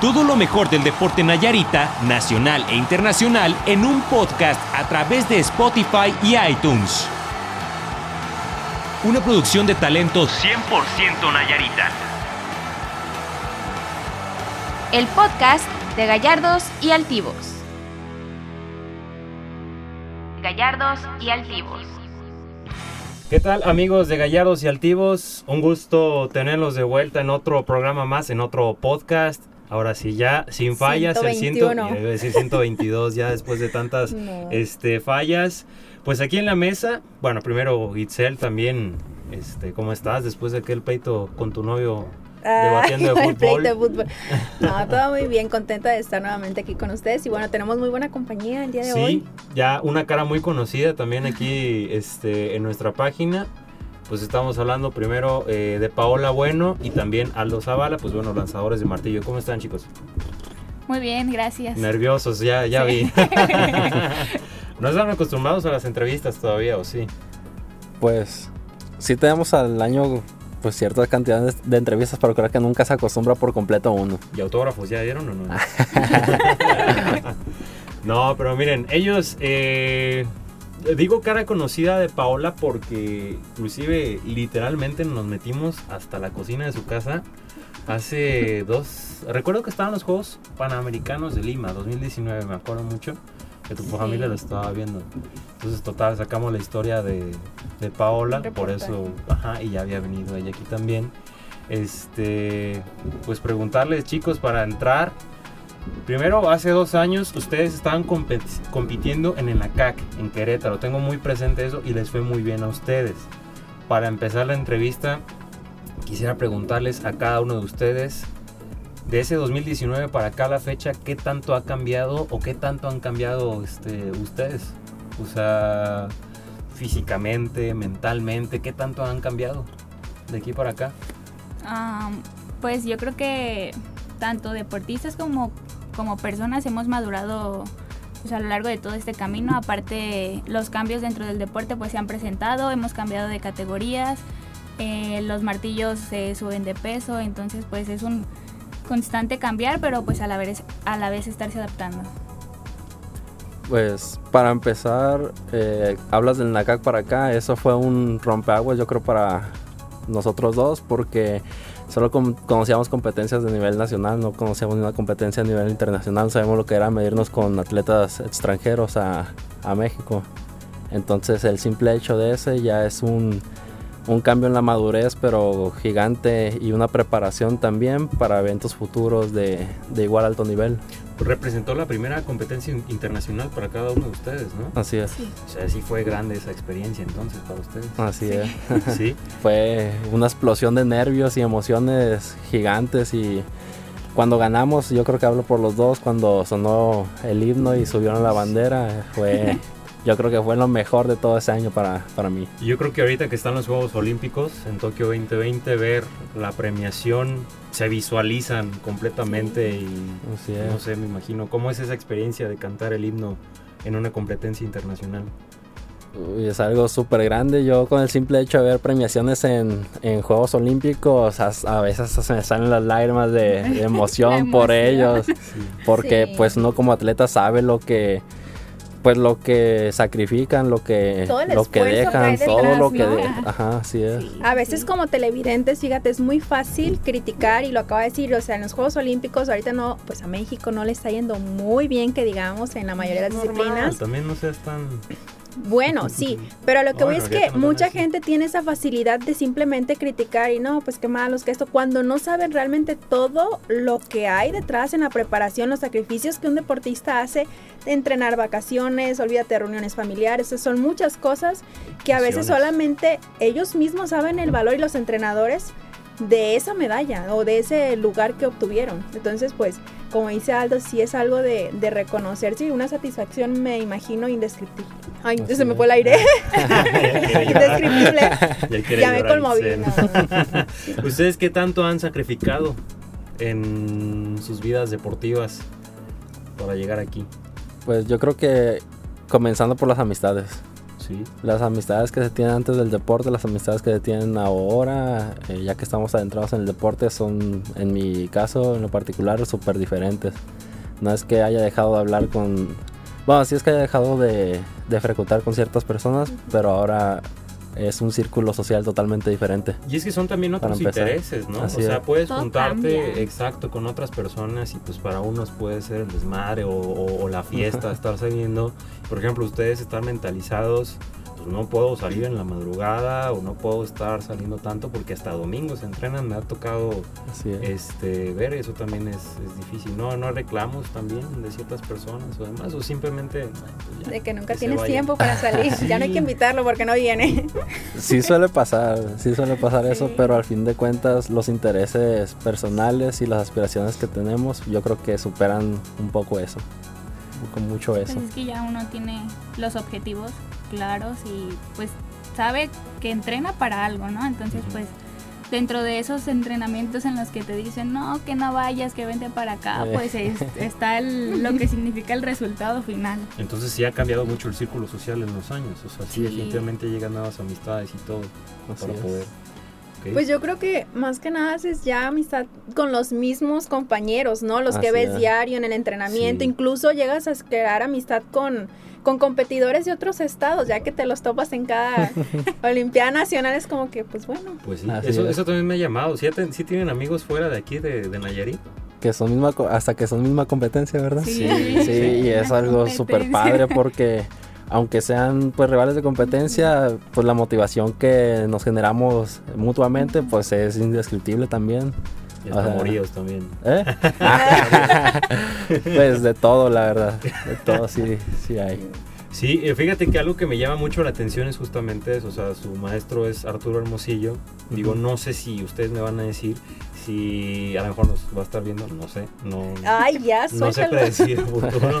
Todo lo mejor del deporte Nayarita, nacional e internacional, en un podcast a través de Spotify y iTunes. Una producción de talentos 100% Nayarita. El podcast de Gallardos y Altivos. Gallardos y Altivos. ¿Qué tal amigos de Gallardos y Altivos? Un gusto tenerlos de vuelta en otro programa más, en otro podcast. Ahora sí, ya sin fallas, el ciento, 121. decir 122 ya después de tantas No. este, fallas. Pues aquí en la mesa, bueno, primero Itzel también, este, ¿cómo estás? Después de aquel pleito con tu novio debatiendo de el fútbol. de fútbol. No, todo muy bien, contenta de estar nuevamente aquí con ustedes. Y bueno, tenemos muy buena compañía el día de Sí, hoy. ya una cara muy conocida también aquí este, en nuestra página. Pues estamos hablando primero eh, de Paola Bueno y también Aldo Zavala, pues bueno, lanzadores de martillo. ¿Cómo están chicos? Muy bien, gracias. Nerviosos, ya, ya vi. no están acostumbrados a las entrevistas todavía, ¿o sí? Pues sí tenemos al año pues cierta cantidad de, de entrevistas, pero creo que nunca se acostumbra por completo a uno. ¿Y autógrafos ya dieron o no? no, pero miren, ellos... eh, digo cara conocida de Paola porque inclusive literalmente nos metimos hasta la cocina de su casa hace dos... Recuerdo que estaban los Juegos Panamericanos de Lima, 2019, me acuerdo mucho. Que tu Sí. familia lo estaba viendo. Entonces, total, sacamos la historia de, de Paola, por eso, ajá, y ya había venido ella aquí también. Este, pues preguntarles, chicos, para entrar. Primero, hace dos años ustedes estaban compitiendo en el ACAC, en Querétaro. Tengo muy presente eso y les fue muy bien a ustedes. Para empezar la entrevista, quisiera preguntarles a cada uno de ustedes, de ese 2019 para acá la fecha, ¿qué tanto ha cambiado o qué tanto han cambiado este, ustedes? O sea, físicamente, mentalmente, ¿qué tanto han cambiado de aquí para acá? Am, pues yo creo que tanto deportistas como, como personas hemos madurado pues, a lo largo de todo este camino. Aparte, los cambios dentro del deporte pues se han presentado, hemos cambiado de categorías, eh, los martillos se suben de peso, entonces pues es un constante cambiar, pero pues a la vez, a la vez estarse adaptando. Pues para empezar, eh, hablas del NACAC para acá, eso fue un rompeaguas yo creo para nosotros dos porque solo con- conocíamos competencias de nivel nacional, no conocíamos una competencia a nivel internacional, sabemos lo que era medirnos con atletas extranjeros a, a México. Entonces el simple hecho de ese ya es un, un cambio en la madurez, pero gigante y una preparación también para eventos futuros de, de igual alto nivel. Representó la primera competencia in- internacional para cada uno de ustedes, ¿no? Así es, O sea, sí fue grande esa experiencia entonces para ustedes. así es. Sí. fue una explosión de nervios y emociones gigantes y cuando ganamos, yo creo que hablo por los dos, cuando sonó el himno y subieron la bandera, fue yo creo que fue lo mejor de todo ese año para, para mí. Y Yo creo que ahorita que están los Juegos Olímpicos en Tokio 2020, ver la premiación, se visualizan completamente y Así es. no sé, me imagino cómo es esa experiencia de cantar el himno en una competencia internacional. Uy, es algo súper grande. Yo con el simple hecho de ver premiaciones en, en Juegos Olímpicos, a, a veces se me salen las lágrimas de, de emoción por ellos. Porque Sí. pues uno como atleta sabe lo que pues lo que sacrifican, lo que Todo el lo que esfuerzo que dejan, hay todo lo que ¿no? de- ajá, así es. Sí. A veces como televidentes, fíjate, es muy fácil criticar y lo acaba de decir, o sea, en los Juegos Olímpicos ahorita no, pues a México no le está yendo muy bien que digamos en la mayoría de las Normal, disciplinas. También no seas tan... Bueno, sí, pero lo que voy Bueno, es que mucha gente tiene esa facilidad de simplemente criticar y no, pues qué malos que esto, cuando no saben realmente todo lo que hay detrás en la preparación, los sacrificios que un deportista hace entrenar vacaciones, olvídate de reuniones familiares, son muchas cosas que a veces solamente ellos mismos saben el valor y los entrenadores de esa medalla o de ese lugar que obtuvieron. Entonces, pues, como dice Aldo, sí es algo de, de reconocerse y una satisfacción, me imagino, indescriptible. Ay, Así se me fue el aire. Indescriptible. Ya, me conmoví. No. ¿Ustedes qué tanto han sacrificado en sus vidas deportivas para llegar aquí? Pues yo creo que comenzando por las amistades. Las amistades que se tienen antes del deporte, las amistades que se tienen ahora, eh, ya que estamos adentrados en el deporte, son, en mi caso en lo particular, súper diferentes. No es que haya dejado de hablar con... Bueno, sí es que haya dejado de, de frecuentar con ciertas personas, pero ahora es un círculo social totalmente diferente. Y es que son también otros intereses, ¿no? Así o sea, es. puedes Todo juntarte, cambia. exacto, con otras personas y pues para unos puede ser el desmadre o, o- o la fiesta, estar saliendo. Por ejemplo, ustedes están mentalizados, pues no puedo salir en la madrugada o no puedo estar saliendo tanto porque hasta domingo se entrenan. Me ha tocado Así es. este, ver, eso también es, es difícil. No, no hay reclamos también de ciertas personas o demás, o simplemente... pues ya, De que nunca tienes tiempo para salir. Ya no hay que invitarlo porque no viene. Sí suele pasar, sí suele pasar eso, pero al fin de cuentas los intereses personales y las aspiraciones que tenemos, yo creo que superan un poco eso, con mucho Pues eso. es que ya uno tiene los objetivos claros y pues sabe que entrena para algo, ¿no? Entonces pues dentro de esos entrenamientos en los que te dicen, no, que no vayas, que vente para acá, Eh. pues es- está el- lo que significa el resultado final. Entonces sí ha cambiado mucho el círculo social en los años. O sea, sí, Sí. definitivamente llegan nuevas amistades y todo Así para es. poder. ¿ok? Pues yo creo que más que nada es ya amistad con los mismos compañeros, ¿no? Los que Así ves es. diario en el entrenamiento. Sí. Incluso llegas a crear amistad con, con competidores de otros estados, ya que te los topas en cada Olimpiada Nacional. Es como que, pues bueno. Pues sí, Así eso, es. eso también me ha llamado. ¿Sí, tienen amigos fuera de aquí, de, de Nayarit? Que son misma, co- hasta que son misma competencia, ¿verdad? Sí. Sí, y es algo súper padre porque aunque sean pues rivales de competencia, pues la motivación que nos generamos mutuamente pues es indescriptible también. Y hasta moríos también. ¿Eh? pues de todo, la verdad. De todo sí, sí hay. Sí, eh, fíjate que algo que me llama mucho la atención es justamente eso. O sea, su maestro es Arturo Hermosillo. Digo, no sé si ustedes me van a decir si a lo mejor nos va a estar viendo, no sé. No, Ay, ya, no sé predecir el futuro,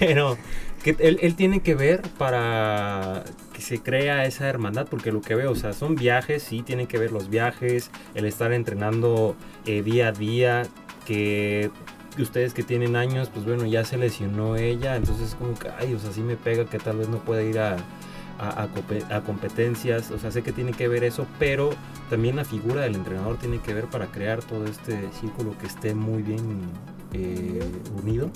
pero que él, él tiene que ver para se crea esa hermandad, porque lo que veo, o sea, son viajes, sí, tienen que ver los viajes, el estar entrenando eh, día a día, que ustedes que tienen años, pues bueno, ya se lesionó ella, entonces como que, ay, o sea, sí me pega que tal vez no pueda ir a, a, a compe- a competencias, o sea, sé que tiene que ver eso, pero también la figura del entrenador tiene que ver para crear todo este círculo que esté muy bien eh, unido.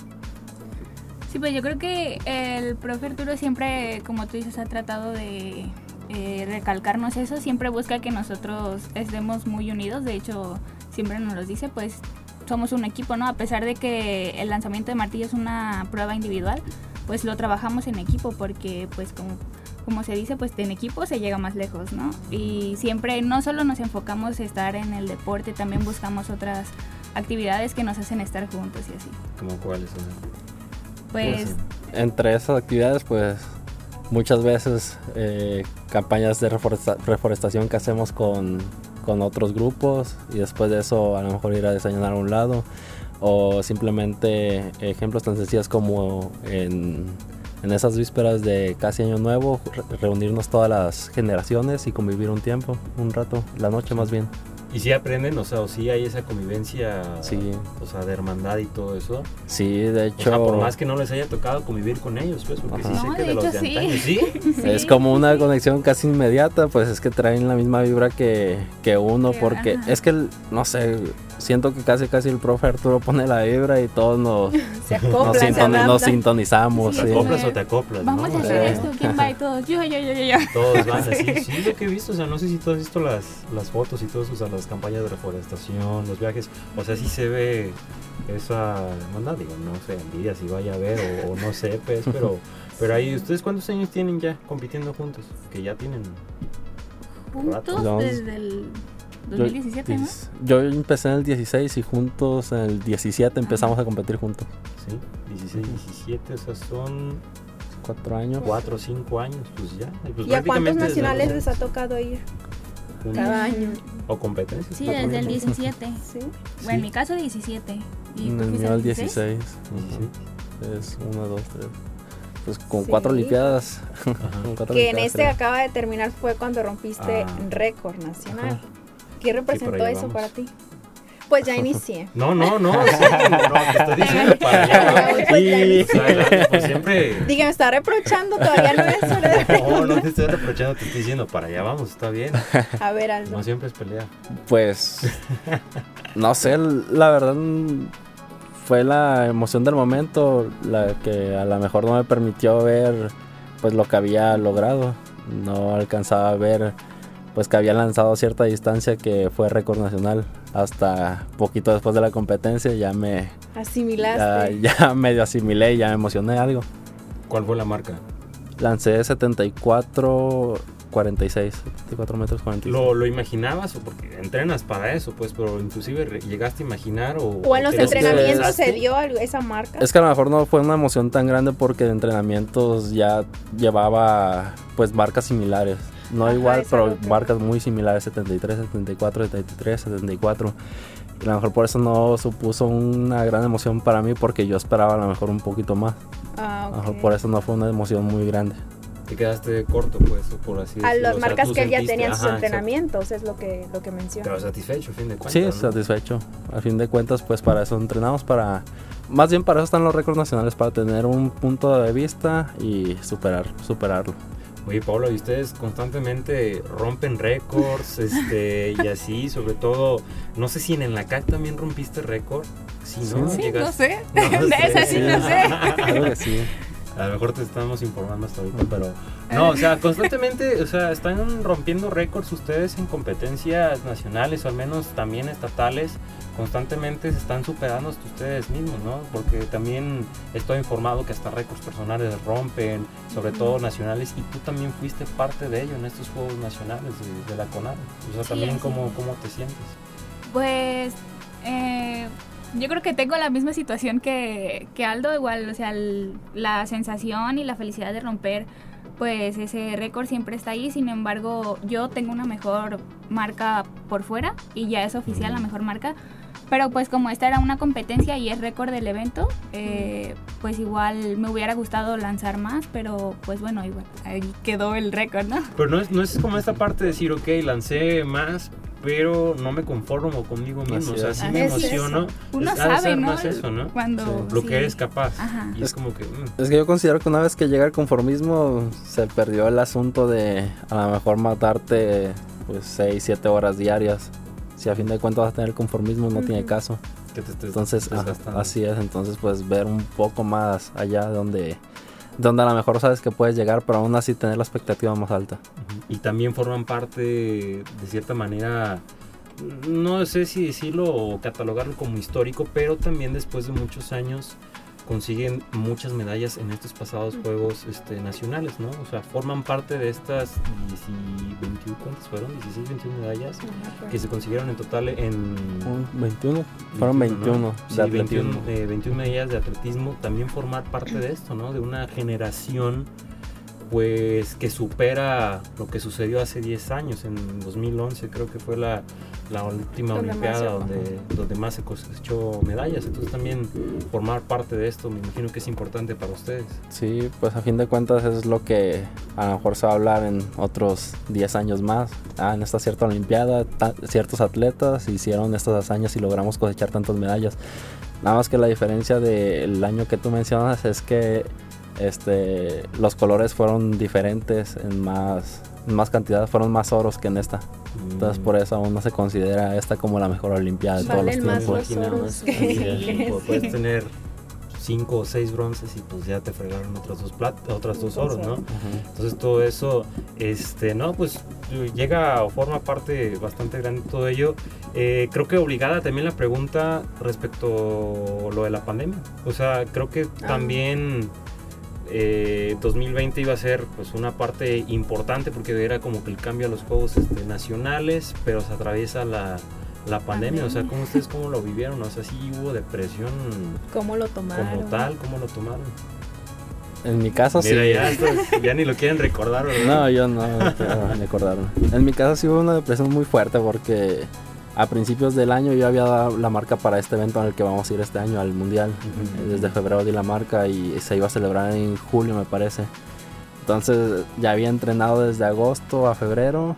Sí, pues yo creo que el profe Arturo siempre, como tú dices, ha tratado de eh, recalcarnos eso, siempre busca que nosotros estemos muy unidos, de hecho siempre nos lo dice, pues somos un equipo, ¿no? A pesar de que el lanzamiento de martillo es una prueba individual, pues lo trabajamos en equipo porque pues como, como se dice, pues en equipo se llega más lejos, ¿no? Y siempre no solo nos enfocamos en estar en el deporte, también buscamos otras actividades que nos hacen estar juntos y así. como cuáles son. Pues Entre esas actividades, pues muchas veces eh, campañas de reforesta- reforestación que hacemos con, con otros grupos y después de eso a lo mejor ir a desayunar a un lado o simplemente ejemplos tan sencillos como en, en esas vísperas de casi año nuevo re- reunirnos todas las generaciones y convivir un tiempo, un rato, la noche más bien. Y si aprenden, o sea, o si hay esa convivencia, Sí. o sea, de hermandad y todo eso. Sí, de O hecho... sea, por más que no les haya tocado convivir con ellos, pues, porque sí Ajá. sé No, que de de los hecho, de sí. antaño, ¿sí? sí. Es como una conexión casi inmediata, pues es que traen la misma vibra que, que uno, Que- porque ajá. es que, el- no sé, siento que casi casi el profe Arturo pone la vibra y todos nos, Se nos, acoplan, se sintoni- nos adaptan. sintonizamos. Sí, ¿Te sí. acoplas o te acoplas? Vamos ¿no? a O hacer esto, ¿quién va? Y todos, yo, yo, yo, yo, yo. Todos van así, sí, lo que he visto, o sea, no sé si tú has visto las, las fotos y todo eso, o sea, las campañas de reforestación, los viajes, o sea, sí se ve esa hermandad, digo, no sé, envidia si vaya a ver o, o no sé, pues, pero, pero ahí, ¿ustedes cuántos años tienen ya compitiendo juntos? Que ya tienen, Juntos desde el Yo- 2017, ¿no? dis- Yo empecé en el 16 y juntos en el 17 empezamos a competir juntos. sí, 16, 17, o sea, son Cuatro años. 4 o 5 años, pues ya. y Pues ¿Y a cuántos nacionales les ha tocado ir juntos. cada año? O competencias. Sí, desde el ejemplo. 17. Sí. Bueno, en mi caso 17. ¿Y En el mío el 16. 16. Ujú. Es uno, dos, tres. Pues con Sí. cuatro cuatro Que en este creo. acaba de terminar fue cuando rompiste Ah. récord nacional. Ajá. ¿Qué representó ahí eso vamos. para ti? Pues ya inicié. No, no, no, sí, no, no, te estoy diciendo para allá. Pues pues siempre. Dije, me está reprochando, todavía no es hora de... No, no te estoy reprochando, te estoy diciendo para allá vamos, está bien. A ver, Aldo. No siempre es pelea. Pues, no sé, la verdad fue la emoción del momento la que a lo mejor no me permitió ver pues lo que había logrado. No alcanzaba a ver pues que había lanzado a cierta distancia que fue récord nacional. Hasta poquito después de la competencia ya me ya, Asimilaste. ya medio asimilé y ya me emocioné algo. ¿Cuál fue la marca? Lancé 74 46, 74 metros 46. ¿Lo, lo imaginabas o porque entrenas para eso, pues, pero inclusive llegaste a imaginar o... O en los entrenamientos se dio esa marca. Es que a lo mejor no fue una emoción tan grande porque de entrenamientos ya llevaba pues marcas similares. No Ajá, igual, pero marcas muy similares, 73, 74, 73, 74. Y a lo mejor por eso no supuso una gran emoción para mí porque yo esperaba a lo mejor un poquito más. Ah, A lo mejor por eso no fue una emoción muy grande. Te quedaste corto, pues, o por así A decirlo. las O sea, marcas que él ya sentiste- tenía en sus ajá, exacto. entrenamientos, es lo que, lo que menciona. Pero satisfecho, a fin de cuentas. Sí, ¿no? satisfecho. A fin de cuentas, pues para eso entrenamos, para... Más bien para eso están los récords nacionales, para tener un punto de vista y superar, superarlo. Oye, Pablo, y ustedes constantemente rompen récords, este, y así, sobre todo, no sé si en el CAC también rompiste récord. Si no, Sí, no llegaste- sé. No De esa sí no sé. Que sí. A lo mejor te estamos informando hasta ahorita, pero no, o sea, constantemente, o sea, están rompiendo récords ustedes en competencias nacionales o al menos también estatales, constantemente se están superando hasta ustedes mismos, ¿no? Porque también estoy informado que hasta récords personales rompen, sobre todo nacionales, y tú también fuiste parte de ello en estos Juegos Nacionales de, de la CONADE. O sea, Sí, también así cómo, cómo te sientes. Pues eh, yo creo que tengo la misma situación que, que Aldo, igual, o sea, el- la sensación y la felicidad de romper, pues ese récord siempre está ahí, sin embargo yo tengo una mejor marca por fuera y ya es oficial la mejor marca. Pero pues como esta era una competencia y es récord del evento, eh, pues igual me hubiera gustado lanzar más, pero pues bueno, igual ahí quedó el récord, ¿no? Pero no es, no es como esta parte de decir, ok, lancé más, pero no me conformo conmigo mismo. O sea, es. sí Así me es. emociono. Uno Es- de sabe, ser ¿no? más eso, ¿no? Cuando Lo sí. que eres capaz. Ajá. Y es como que... mm, Es que yo considero que una vez que llega el conformismo, se perdió el asunto de a lo mejor matarte pues 6, 7 horas diarias. Si a fin de cuentas vas a tener conformismo, no tiene caso. que te estés Entonces, desgastando. así es. Entonces, pues ver un poco más allá donde, donde a lo mejor sabes que puedes llegar, pero aún así tener la expectativa más alta. Y también forman parte, de cierta manera, no sé si decirlo o catalogarlo como histórico, pero también después de muchos años consiguen muchas medallas en estos pasados Juegos este, Nacionales, ¿no? O sea, forman parte de estas 10 y 21, ¿cuántas fueron? 16, 21 medallas que se consiguieron en total en... Un 21, fueron 21 ¿no? de Sí, 21, atletismo. eh, 21 medallas de atletismo, también formar parte de esto, ¿no? De una generación pues que supera lo que sucedió hace 10 años, en 2011 creo que fue la, la última Donde olimpiada donde, donde más se cosechó medallas, entonces también formar parte de esto me imagino que es importante para ustedes. Sí, pues a fin de cuentas es lo que a lo mejor se va a hablar en otros 10 años más. Ah, en esta cierta Olimpiada, ciertos atletas hicieron estas hazañas y logramos cosechar tantas medallas. Nada más que la diferencia del año que tú mencionas es que este, los colores fueron diferentes en más, en más cantidad, fueron más oros que en esta. Entonces por eso aún no se considera esta como la mejor Olimpiada de todos los tiempos. que- puedes tener 5 o 6 bronces y pues ya te fregaron otras dos plat otras dos oros, ¿no? Ujú. Entonces todo eso, este, no, pues llega o forma parte bastante grande de todo ello. Eh, creo que obligada también la pregunta respecto a lo de la pandemia. O sea, creo que Ah. también eh, 2020 iba a ser pues una parte importante porque era como que el cambio a los juegos este, nacionales, pero se atraviesa la, la pandemia. O sea. ¿cómo ustedes cómo lo vivieron? O sea, sí hubo depresión ¿Cómo lo tomaron? como tal, ¿cómo lo tomaron? En mi caso sí. Ya, estás- ya ni lo quieren recordar, ¿verdad? No, yo no, quiero recordarme. En mi caso sí hubo una depresión muy fuerte porque a principios del año yo había dado la marca para este evento en el que vamos a ir este año al mundial. Desde febrero di la marca y se iba a celebrar en julio me parece. Entonces ya había entrenado desde agosto a febrero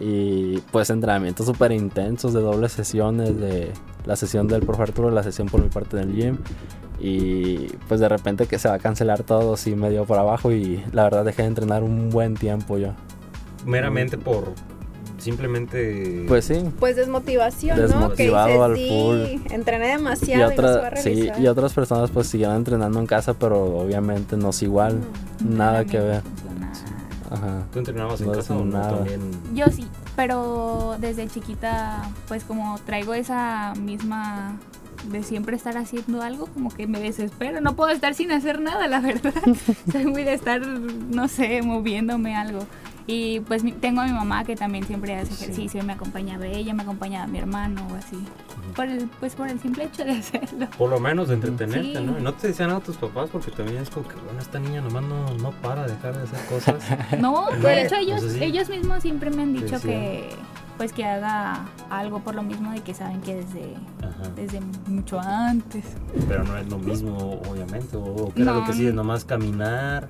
y pues entrenamientos súper intensos de dobles sesiones de la sesión del profe Arturo, la sesión por mi parte del gym. Y pues de repente que se va a cancelar todo, sí me dio por abajo y la verdad dejé de entrenar un buen tiempo yo. Meramente por simplemente... Pues sí. Pues desmotivación, Desmotivado ¿no? al sí, full. entrené Y, demasiado y, no se va a otra- sí, y otras personas pues siguieron entrenando en casa, pero obviamente no es igual. Nada que ver. Ajá. ¿Tú entrenabas en No casa o no nada. también? Yo sí, pero desde chiquita, pues como traigo esa misma de siempre estar haciendo algo, como que me desespero. No puedo estar sin hacer nada, la verdad. Soy muy de estar, no sé, moviéndome algo. Y pues tengo a mi mamá que también siempre hace ejercicio y me acompañaba ella, me acompañaba mi hermano o así. Por el, pues por el simple hecho de hacerlo. Por lo menos de entretenerte, Sí. ¿no? Y no te decían nada tus papás porque también es como que, bueno, esta niña nomás no, no para de dejar de hacer cosas. No, No, de hecho ellos, pues sí. ellos mismos siempre me han dicho que pues que haga algo por lo mismo de que saben que desde, Ajá. desde mucho antes. Pero no es lo mismo, obviamente. O que era lo que sí, es nomás caminar.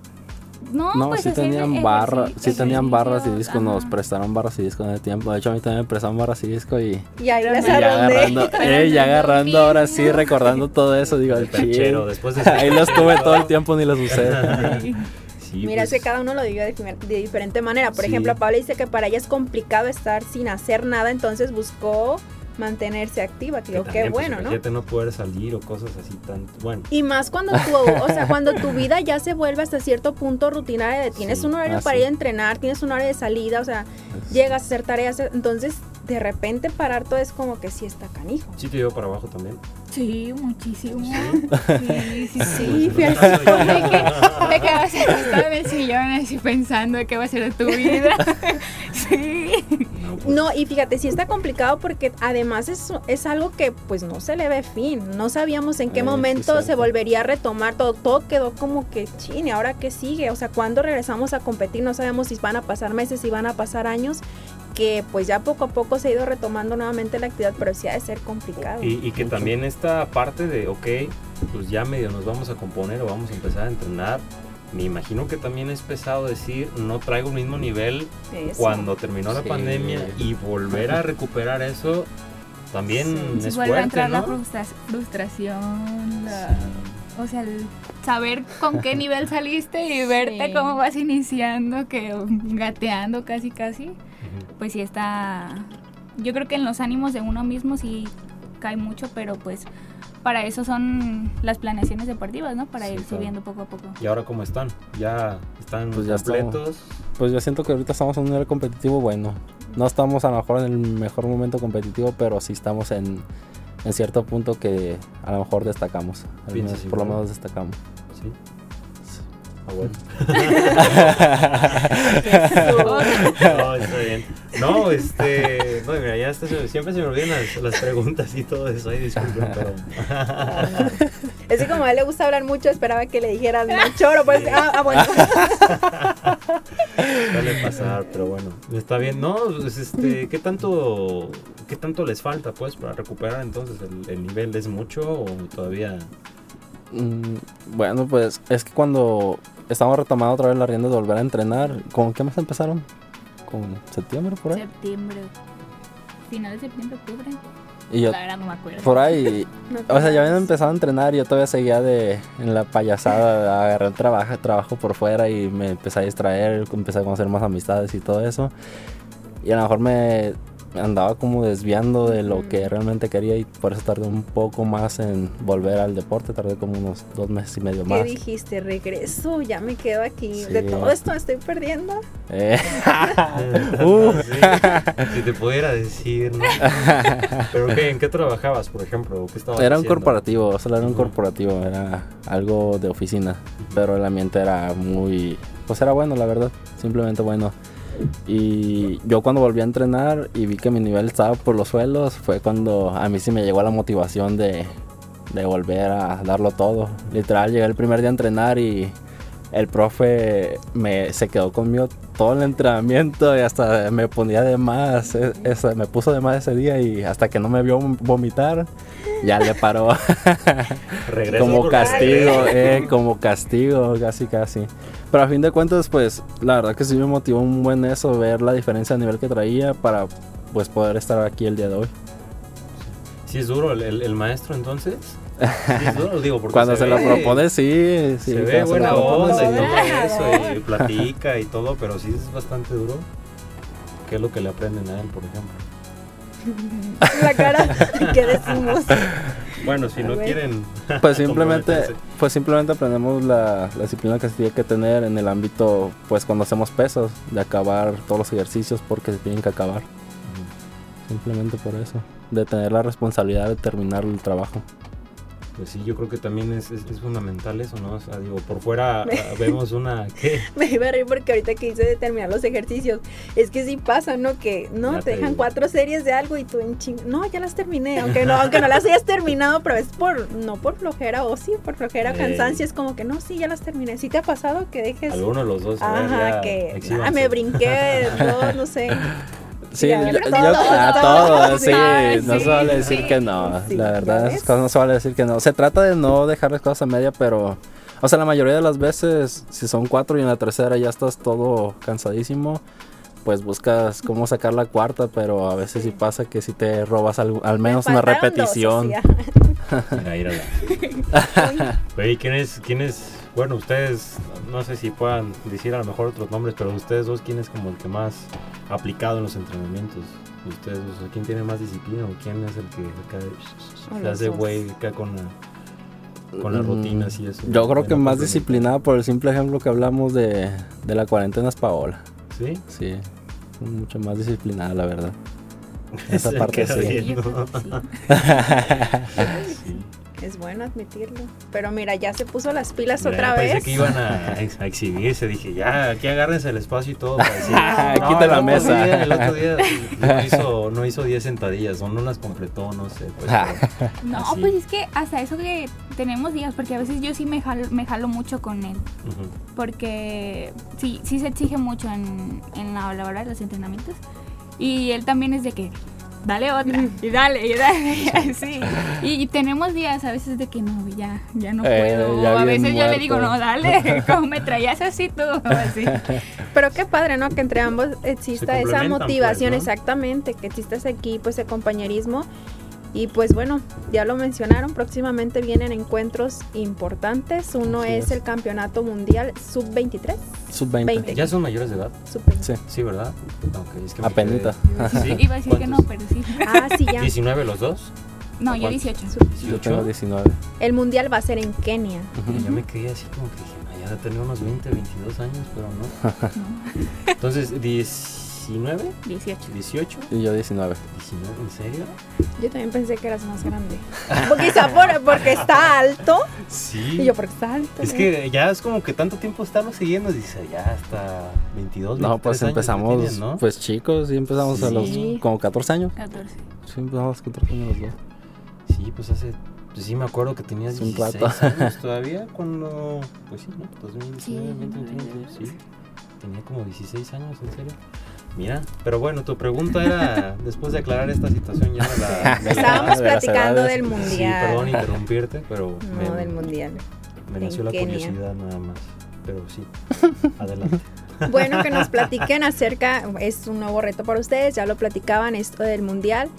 No, No, pues sí tenían barras, ejerci- sí tenían barras y discos, nos prestaron barras y discos en el tiempo. De hecho a mí también me prestaron barras y disco y, Y ahí las no. y agarrando, eh, agarrando ahora sí, recordando todo eso, digo, El perchero, después de... Ahí los tuve todo el tiempo, ni los usé. Sí. Sí, Mira, pues, es que cada uno lo vive de, difer- de diferente manera. Por Sí. ejemplo, Pablo dice que para ella es complicado estar sin hacer nada, entonces buscó mantenerse activa. Que digo, qué pues, bueno, ¿no? imagínate no poder salir o cosas así tan... Bueno, Y más cuando tu, o sea, cuando tu vida ya se vuelve hasta cierto punto rutinaria, de tienes Sí. un horario Ah, para sí. ir a entrenar, tienes un horario de salida, o sea, llegas a hacer tareas, entonces de repente parar todo es como que sí está canijo. sí te llevo para abajo también. Sí, muchísimo. Sí, sí, sí. Sí, Pues, el caso De yo- que, de que vas acostado en el sillón así pensando de qué va a ser de tu vida. Sí. No, pues, y fíjate, sí está complicado porque además es, es algo que pues no se le ve fin. No sabíamos en qué Eh, sí, momento se volvería a retomar todo. Todo quedó como que chin, ¿y ahora qué sigue? O sea, ¿cuándo regresamos a competir? No sabemos si van a pasar meses, si van a pasar años. Que pues ya poco a poco se ha ido retomando nuevamente la actividad, pero sí ha de ser complicado. Y, y que también esta parte de, ok, pues ya medio nos vamos a componer o vamos a empezar a entrenar. Me imagino que también es pesado decir, no traigo el mismo nivel Eso. cuando terminó la Sí. pandemia y volver a recuperar eso también Sí, es vuelve a fuerte, entrar la ¿no? frustra- frustración, la- o sea, el saber con qué nivel saliste y verte Sí. cómo vas iniciando, que gateando casi casi, Pues sí está, yo creo que en los ánimos de uno mismo sí cae mucho, pero pues para eso son las planeaciones deportivas, ¿no? Para Sí, ir claro. subiendo poco a poco. ¿Y ahora cómo están? ¿Ya están Pues ya completos? Pues yo siento que ahorita estamos en un nivel competitivo bueno. No estamos a lo mejor en el mejor momento competitivo, pero sí estamos en, en cierto punto que a lo mejor destacamos. Menos- por lo menos destacamos. Sí. Ah, bueno. No, está bien. No, este. No, mira, ya está, siempre se me olvidan las, las preguntas y todo eso. Ay, disculpen, pero. Es que como a él le gusta hablar mucho, esperaba que le dijeran no choro, pues, ah, ah, bueno. Suele pasar, pero bueno. Está bien. No, pues, este. ¿Qué tanto. ¿Qué tanto les falta, pues, para recuperar entonces el, el nivel? ¿Es mucho o todavía.? Mm, bueno, pues es que cuando estamos retomando otra vez la rienda de volver a entrenar, ¿con qué más empezaron? ¿Con septiembre por ahí? septiembre, final de septiembre, octubre. Y yo La verdad no me acuerdo. por ahí No O sea, ya habían empezado a entrenar y yo todavía seguía de, en la payasada, agarré el trabajo, trabajo por fuera y me empecé a distraer, empecé a conocer más amistades y todo eso. Y a lo mejor me andaba como desviando de lo que realmente quería y por eso tardé un poco más en volver al deporte, tardé como unos dos meses y medio ¿Qué más. dijiste? Regreso, ya me quedo aquí. Sí. De todo esto me estoy perdiendo. Eh, Uh. Sí, si te pudiera decir, ¿no? ¿Pero qué? ¿En qué trabajabas, por ejemplo? ¿Qué Era un corporativo, solo era un corporativo, era algo de oficina, pero el ambiente era muy, pues era bueno, la verdad, simplemente bueno. Y yo cuando volví a entrenar y vi que mi nivel estaba por los suelos, fue cuando a mí sí me llegó la motivación de, de volver a darlo todo. Literal, llegué el primer día a entrenar y el profe me, se quedó conmigo todo el entrenamiento y hasta me ponía de más, e- ese- me puso de más ese día y hasta que no me vio vomitar, ya le paró Regreso como castigo, eh, como castigo, casi casi. Pero a fin de cuentas, pues la verdad que sí me motivó un buen eso, ver la diferencia de nivel que traía para pues poder estar aquí el día de hoy. Sí es duro el, el- el maestro entonces. Digo, porque Cuando se, lo ve- propone, sí. sí Se ve buena propone, onda y todo eso, y platica y todo, pero sí es bastante duro. ¿Qué es lo que le aprenden a él, por ejemplo? La cara, ¿qué decimos? Bueno, si A no ver. quieren. Pues simplemente, pues simplemente aprendemos la, la disciplina que se tiene que tener en el ámbito, pues cuando hacemos pesas, de acabar todos los ejercicios porque se tienen que acabar. Simplemente por eso. De tener la responsabilidad de terminar el trabajo. Pues sí, yo creo que también es, es, es fundamental eso, ¿no? O sea, digo, por fuera vemos una. ¿Qué? Me iba a reír porque ahorita que hice de terminar los ejercicios, es que sí pasa, ¿no? Que no, Ya te dejan digo. cuatro series de algo y tú en ching... No, ya las terminé, aunque no, aunque no las hayas terminado, pero es por, no por flojera, o sí, por flojera, Ey. cansancio, es como que no, sí, ya las terminé. ¿Sí te ha pasado que dejes... Alguno de los dos. a ver, Ajá, ya, que ah, me brinqué dos, no sé. Sí, yo, yo- a todo, todo, sí. Ay, no sí, se vale decir sí. que no, Sí, la ¿ya verdad, esas cosas no se vale decir que no. Se trata de no dejar las cosas a media, pero, o sea, la mayoría de las veces, si son cuatro y en la tercera ya estás todo cansadísimo, pues buscas cómo sacar la cuarta, pero a veces sí pasa que si te robas al, al menos Me una repetición. Oye, ¿quién es, quién es? Bueno, ustedes, no sé si puedan decir a lo mejor otros nombres, pero ustedes dos, ¿quién es como el que más aplicado en los entrenamientos? Ustedes o sea, ¿quién tiene más disciplina o quién es el que acá se hace güey acá con la, con las Mm, rutinas y eso? Yo creo que más disciplinada por el simple ejemplo que hablamos de, de la cuarentena es Paola. ¿Sí? Sí, mucho más disciplinada, la verdad. Esa parte sí. Sí, Es bueno admitirlo. Pero mira, ya se puso las pilas Mira, otra Pensé vez. que iban a, a exhibirse. Dije, ya, aquí agárrense el espacio y todo. Decir, Quita la mesa. día- el otro día no hizo, no hizo 10 sentadillas, o no las completó, no sé. pues, pero No, así. pues es que hasta eso que tenemos días, porque a veces yo sí me jalo, me jalo mucho con él, porque sí, sí se exige mucho en, en la, la hora de los entrenamientos. Y él también es de que, dale otra, y dale, y dale, y así. Y, y tenemos días a veces de que no, ya, ya no Eh, puedo. ya o a veces yo le digo, muerto. no, dale, como me traías así tú, así. Pero qué padre, ¿no? Que entre ambos exista esa motivación, pues, ¿no? exactamente, que exista ese equipo, ese compañerismo. Y pues bueno, ya lo mencionaron, próximamente vienen encuentros importantes. Uno es, es. el Campeonato Mundial Sub-23. Sub-20. 20. ¿Ya son mayores de edad? Sub-20. Sí, Sí, ¿verdad? Ok, es que me apenita. ¿Sí? Iba a decir que no, ¿Cuántos? pero sí. Ah, sí, ya. ¿19 los dos? No, yo ¿Cuántos? 18. Sub- Yo tengo 18. 19. El Mundial va a ser en Kenia. Ujú. Ya me quedé así como que dije, no, ya de tener unos 20, 22 años, pero no. Entonces, ¿19? 18. ¿18? Y yo 19. ¿19? ¿En serio? Yo también pensé que eras más grande. Porque, quizá por- porque está alto. Sí. Y yo, porque está alto. Es ¿no? que ya es como que tanto tiempo estarlo siguiendo, dice, ya hasta 22, No, pues 23 años ya empezamos, tienen, ¿no? pues chicos, y empezamos a los como 14 años. 14. Sí, empezamos a los 14 años los dos. Sí, pues hace, pues sí me acuerdo que tenías Hace un 16 rato. años todavía cuando, pues sí, ¿no? 2019, Sí, 2021, sí. Tenía como 16 años, en serio. Mira, pero bueno, tu pregunta era, después de aclarar esta situación ya la... de la- Estábamos de platicando del Sí, Mundial. perdón interrumpirte, pero no, me, del Mundial. me nació la Kenia. curiosidad nada más. Pero sí, adelante. Bueno, que nos platiquen acerca, es un nuevo reto para ustedes, ya lo platicaban esto del mundial.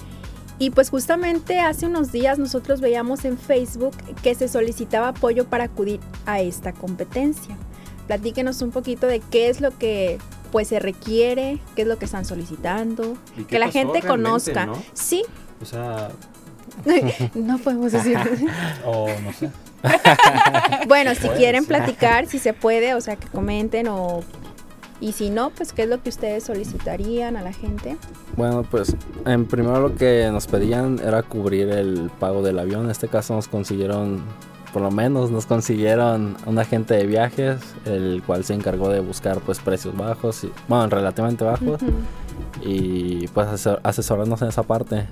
Y pues justamente hace unos días nosotros veíamos en Facebook que se solicitaba apoyo para acudir a esta competencia. Platíquenos un poquito de qué es lo que pues se requiere, qué es lo que están solicitando, ¿Y qué que la gente conozca. no? Sí, O sea, no podemos decir. o no sé. bueno, si quieren platicar, si se puede, o sea, que comenten o... Y si no, pues qué es lo que ustedes solicitarían a la gente. Bueno, pues en primero lo que nos pedían era cubrir el pago del avión. En este caso nos consiguieron, por lo menos nos consiguieron un agente de viajes, el cual se encargó de buscar pues precios bajos, y, bueno, relativamente bajos, y pues asesor- asesorarnos en esa parte.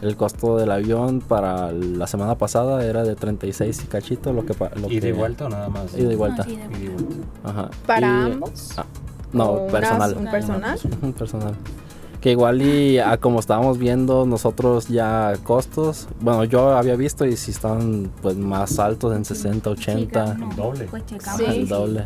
El costo del avión para la semana pasada era de 36 y cachito, lo que... Lo ¿Y de vuelta o nada más? Y vuelta. No, sí, de- vuelta. Ajá. ¿Para Y- ambos? ah, no, ¿O una- personal. ¿Un personal? Ujú, personal. Que igual y a como estábamos viendo nosotros ya costos, bueno, yo había visto y si estaban pues más altos en 60, 80, Sí, claro, no, doble. Pues checamos. Sí. y el doble.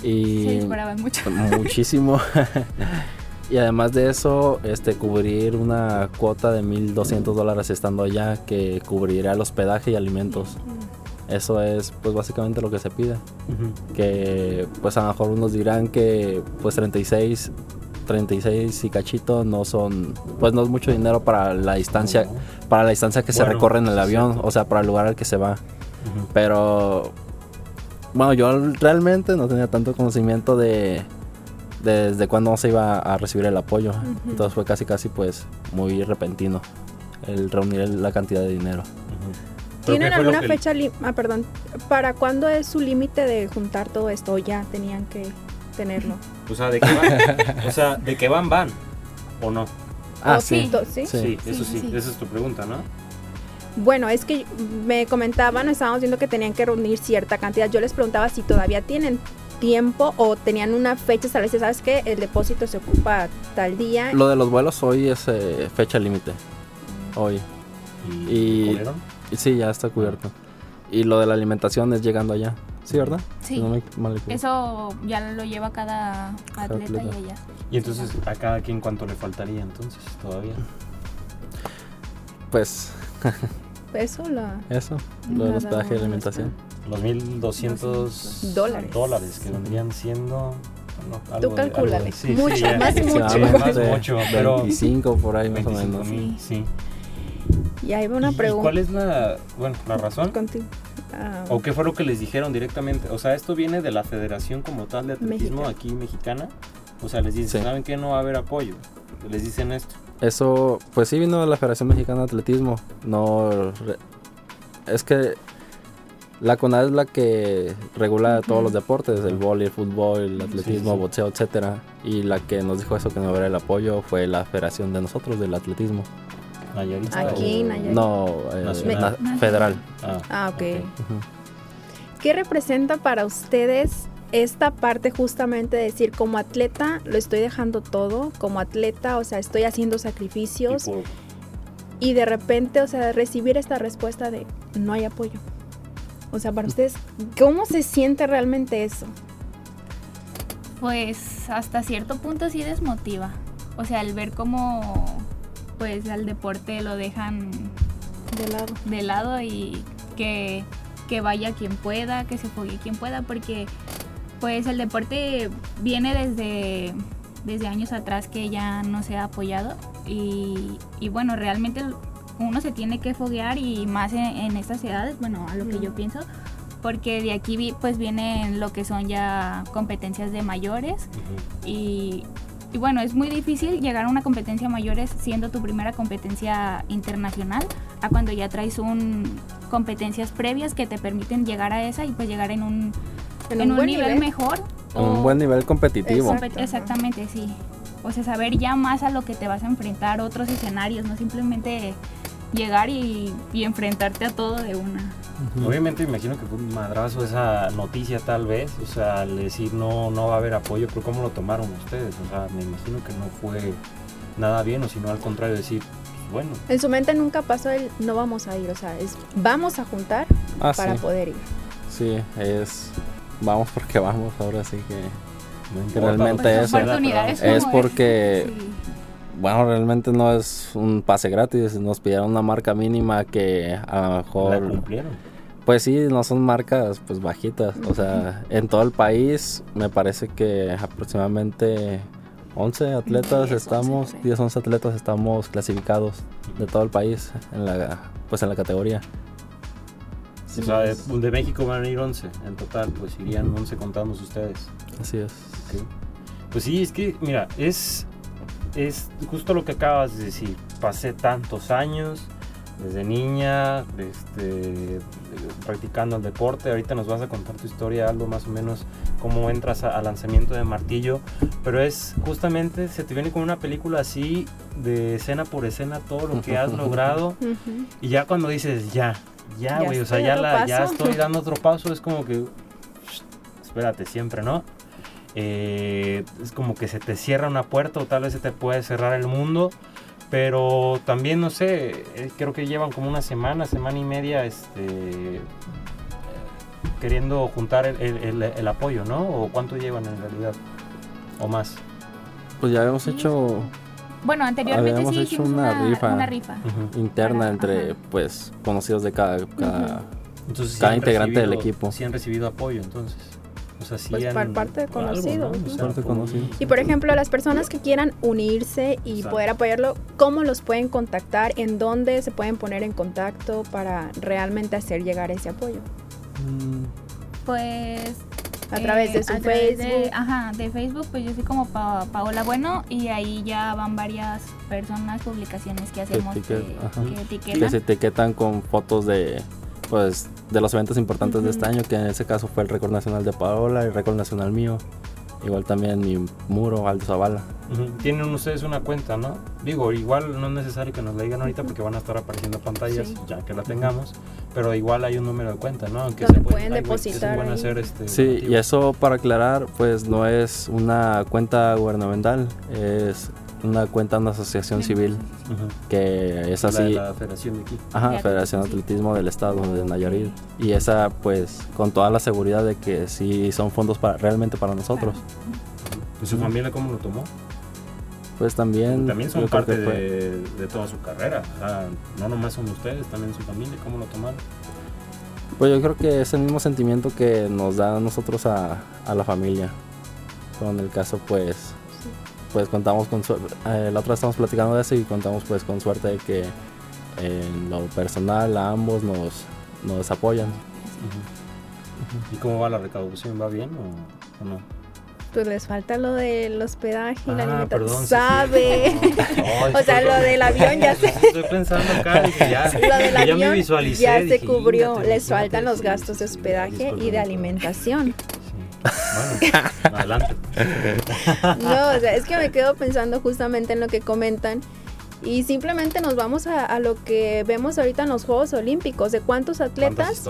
Se Y disparaban mucho. muchísimo. Y además de eso, este, cubrir una cuota de 1.200 dólares estando allá que cubriría el hospedaje y alimentos. Eso es pues básicamente lo que se pide. Que pues a lo mejor unos dirán que pues 36, 36 y cachito no son, pues no es mucho dinero para la distancia, para la distancia que se Bueno, recorre en el avión, cierto. o sea, para el lugar al que se va. Ujú. Pero bueno, yo realmente no tenía tanto conocimiento de de desde cuándo se iba a recibir el apoyo. Entonces fue casi casi pues muy repentino el reunir la cantidad de dinero. Ujú. ¿Pero ¿Tienen alguna fecha, ah, perdón, para cuándo es su límite de juntar todo esto? ¿O ya tenían que tenerlo? O sea, ¿de qué van? o sea, ¿de qué van van? ¿O no? Ah, ¿O sí. ¿sí? Sí, eso sí, sí, sí. esa es tu pregunta, ¿no? Bueno, es que me comentaban, estábamos viendo que tenían que reunir cierta cantidad. Yo les preguntaba si todavía tienen tiempo o tenían una fecha establecida. ¿Sabes qué? El depósito se ocupa tal día. Lo de los vuelos hoy es eh, fecha límite. Hoy. ¿Y, Y-? Y sí, ya está cubierto. Y lo de la alimentación es llegando allá. ¿Sí, verdad? Sí. No me mal. Eso ya lo lleva cada atleta atleta. y ella. Y entonces, ¿a cada quien cuánto le faltaría entonces todavía? Pues Eso, la... eso, lo del hospedaje y alimentación. Los 1.200 Dólares. dólares que vendrían siendo... bueno, Tú algo de- sí, Mucho, sí, más Sí, mucho. más Aproximadamente mucho, pero... 25 por ahí más o 25 menos. mil, sí. Y ahí va una ¿Y- y pregunta. ¿Cuál es la, bueno, la razón? Contigo. Ah, ¿O qué fue lo que les dijeron directamente? O sea, esto viene de la federación como tal de atletismo Mexicana. aquí mexicana. O sea, les dicen, Sí. ¿saben qué? No va a haber apoyo. Les dicen esto. Eso, pues sí vino de la Federación Mexicana de Atletismo. No, re- es que la CONAD es la que regula todos los deportes, el vóley, el fútbol, el atletismo, sí. boxeo, etcétera. Y la que nos dijo eso que no iba a haber el apoyo fue la Federación de nosotros del atletismo. Nayarit. Aquí, o- Nayarit. No, eh, na- federal. Ah, Ah, ok. ¿Qué representa para ustedes esta parte justamente de decir como atleta lo estoy dejando todo, como atleta, o sea, estoy haciendo sacrificios tipo, y de repente, o sea, recibir esta respuesta de no hay apoyo? O sea, para ustedes, ¿cómo se siente realmente eso? Pues hasta cierto punto sí desmotiva. O sea, el ver cómo pues al deporte lo dejan De lado. de lado y que, que vaya quien pueda, que se fogue quien pueda, porque pues el deporte viene desde, desde años atrás que ya no se ha apoyado y, y bueno, realmente uno se tiene que foguear y más en, en estas edades, bueno, a lo que yo pienso, porque de aquí vi- pues vienen lo que son ya competencias de mayores y, y bueno, es muy difícil llegar a una competencia mayores siendo tu primera competencia internacional a cuando ya traes un competencias previas que te permiten llegar a esa y pues llegar en un, En en un un, buen nivel, nivel. mejor. En un buen nivel competitivo. Exacto. Exactamente, sí. O sea, saber ya más a lo que te vas a enfrentar, otros escenarios, no simplemente llegar y, y enfrentarte a todo de una. Obviamente imagino que fue un madrazo esa noticia tal vez, o sea, al decir no, no va a haber apoyo, pero ¿cómo lo tomaron ustedes? O sea, me imagino que no fue nada bien, o sino al contrario, decir, pues, bueno, En su mente nunca pasó el no vamos a ir, o sea, es vamos a juntar Ah, para sí. poder ir. Sí, es. Vamos porque vamos, ahora sí que. no Que importa realmente eso. pero- Es como porque- Sí. Bueno, realmente no es un pase gratis. Nos pidieron una marca mínima que a lo La mejor. cumplieron. Pues sí, no son marcas pues bajitas. O sea, en todo el país me parece que aproximadamente 11 atletas 10, 11 estamos, por ahí. 10, 11 atletas estamos clasificados de todo el país en la pues en la categoría. O sea, de, de México van a ir 11 en total, pues irían 11 contamos ustedes. Así es. Pues sí, es que, mira, es, es justo lo que acabas de decir. Pasé tantos años, desde niña, este, practicando el deporte. Ahorita nos vas a contar tu historia, algo más o menos, cómo entras a- al lanzamiento de martillo. Pero es justamente, se te viene como una película así, de escena por escena, todo lo que has logrado. Y ya cuando dices, ya, ya, güey, o sea, ya, la, ya estoy dando otro paso, es como que, espérate, siempre, ¿no? Eh, es como que se te cierra una puerta o tal vez se te puede cerrar el mundo, pero también, no sé, eh, creo que llevan como una semana, semana y media, este, queriendo juntar el, el- el- el apoyo, ¿no? ¿O cuánto llevan en realidad? ¿O más? Pues ya habíamos hecho Bueno, anteriormente Habíamos sí hecho una una, rifa. una rifa. Ujú. interna Para- entre, ajá. pues, conocidos de cada... cada- Entonces, Cada integrante del equipo. Sí han recibido apoyo, entonces. O sea, sí Pues por parte de por algo, ¿no? O sea, Parte conocidos. Y por ejemplo, las personas que quieran unirse y Exacto. poder apoyarlo, ¿cómo los pueden contactar? ¿En dónde se pueden poner en contacto para realmente hacer llegar ese apoyo? Mm, Pues A eh, través de su a través de- Facebook. ajá, de Facebook, pues yo soy como Pa- Paola Bueno y ahí ya van varias personas, publicaciones que hacemos que, etiquet- ajá. que que etiquetan. se etiquetan con fotos de, pues, de los eventos importantes de Ujú. este año, que en ese caso fue el récord nacional de Paola, el récord nacional mío, igual también mi muro, Aldo Zavala. Ujú. Tienen ustedes una cuenta, ¿no? Digo, igual no es necesario que nos la digan ahorita porque van a estar apareciendo pantallas Sí. ya que la tengamos, pero igual hay un número de cuenta, ¿no? Aunque Donde se pueden depositar pueden ahí. hacer este Sí, y eso para aclarar, pues no es una cuenta gubernamental, es una cuenta de una asociación civil que es así. la federación de aquí. Ajá, De Federación de atletismo, del Estado de Nayarit. Y esa, pues, con toda la seguridad de que sí son fondos para, realmente para nosotros. ¿Y su familia cómo lo tomó? Pues también. También son parte de, de toda su carrera. O sea, no nomás son ustedes, también su familia, ¿cómo lo tomaron? Pues yo creo que es el mismo sentimiento que nos da a nosotros a, a la familia. Pero en el caso, pues, pues contamos con suerte. la otra vez estamos platicando de eso y contamos pues con suerte de que en lo personal a ambos nos, nos apoyan. ¿Y cómo va la recaudación? ¿Va bien o, o no? Pues les falta lo del hospedaje y la Ah, alimentación. perdón, sí, ¿Sabe? O sea, lo del avión ya se- Estoy pensando acá, dije, ya, Lo del ya me visualicé. ya se dije, cubrió. "Íngate, Les faltan los gastos de hospedaje y de alimentación. Bueno, adelante. No, o sea, es que me quedo pensando justamente en lo que comentan. Y simplemente nos vamos a, a lo que vemos ahorita en los Juegos Olímpicos, de cuántos ¿Cuántas atletas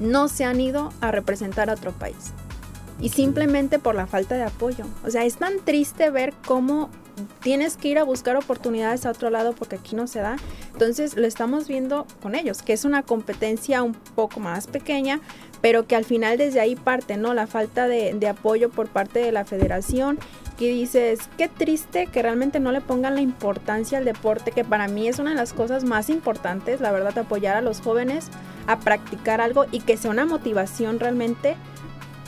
no se han ido a representar a otro país. Y simplemente por la falta de apoyo. O sea, es tan triste ver cómo tienes que ir a buscar oportunidades a otro lado porque aquí no se da. Entonces lo estamos viendo con ellos, que es una competencia un poco más pequeña, pero que al final desde ahí parte, ¿no? La falta de, de apoyo por parte de la federación. Que dices, qué triste que realmente no le pongan la importancia al deporte, que para mí es una de las cosas más importantes, la verdad, apoyar a los jóvenes a practicar algo y que sea una motivación realmente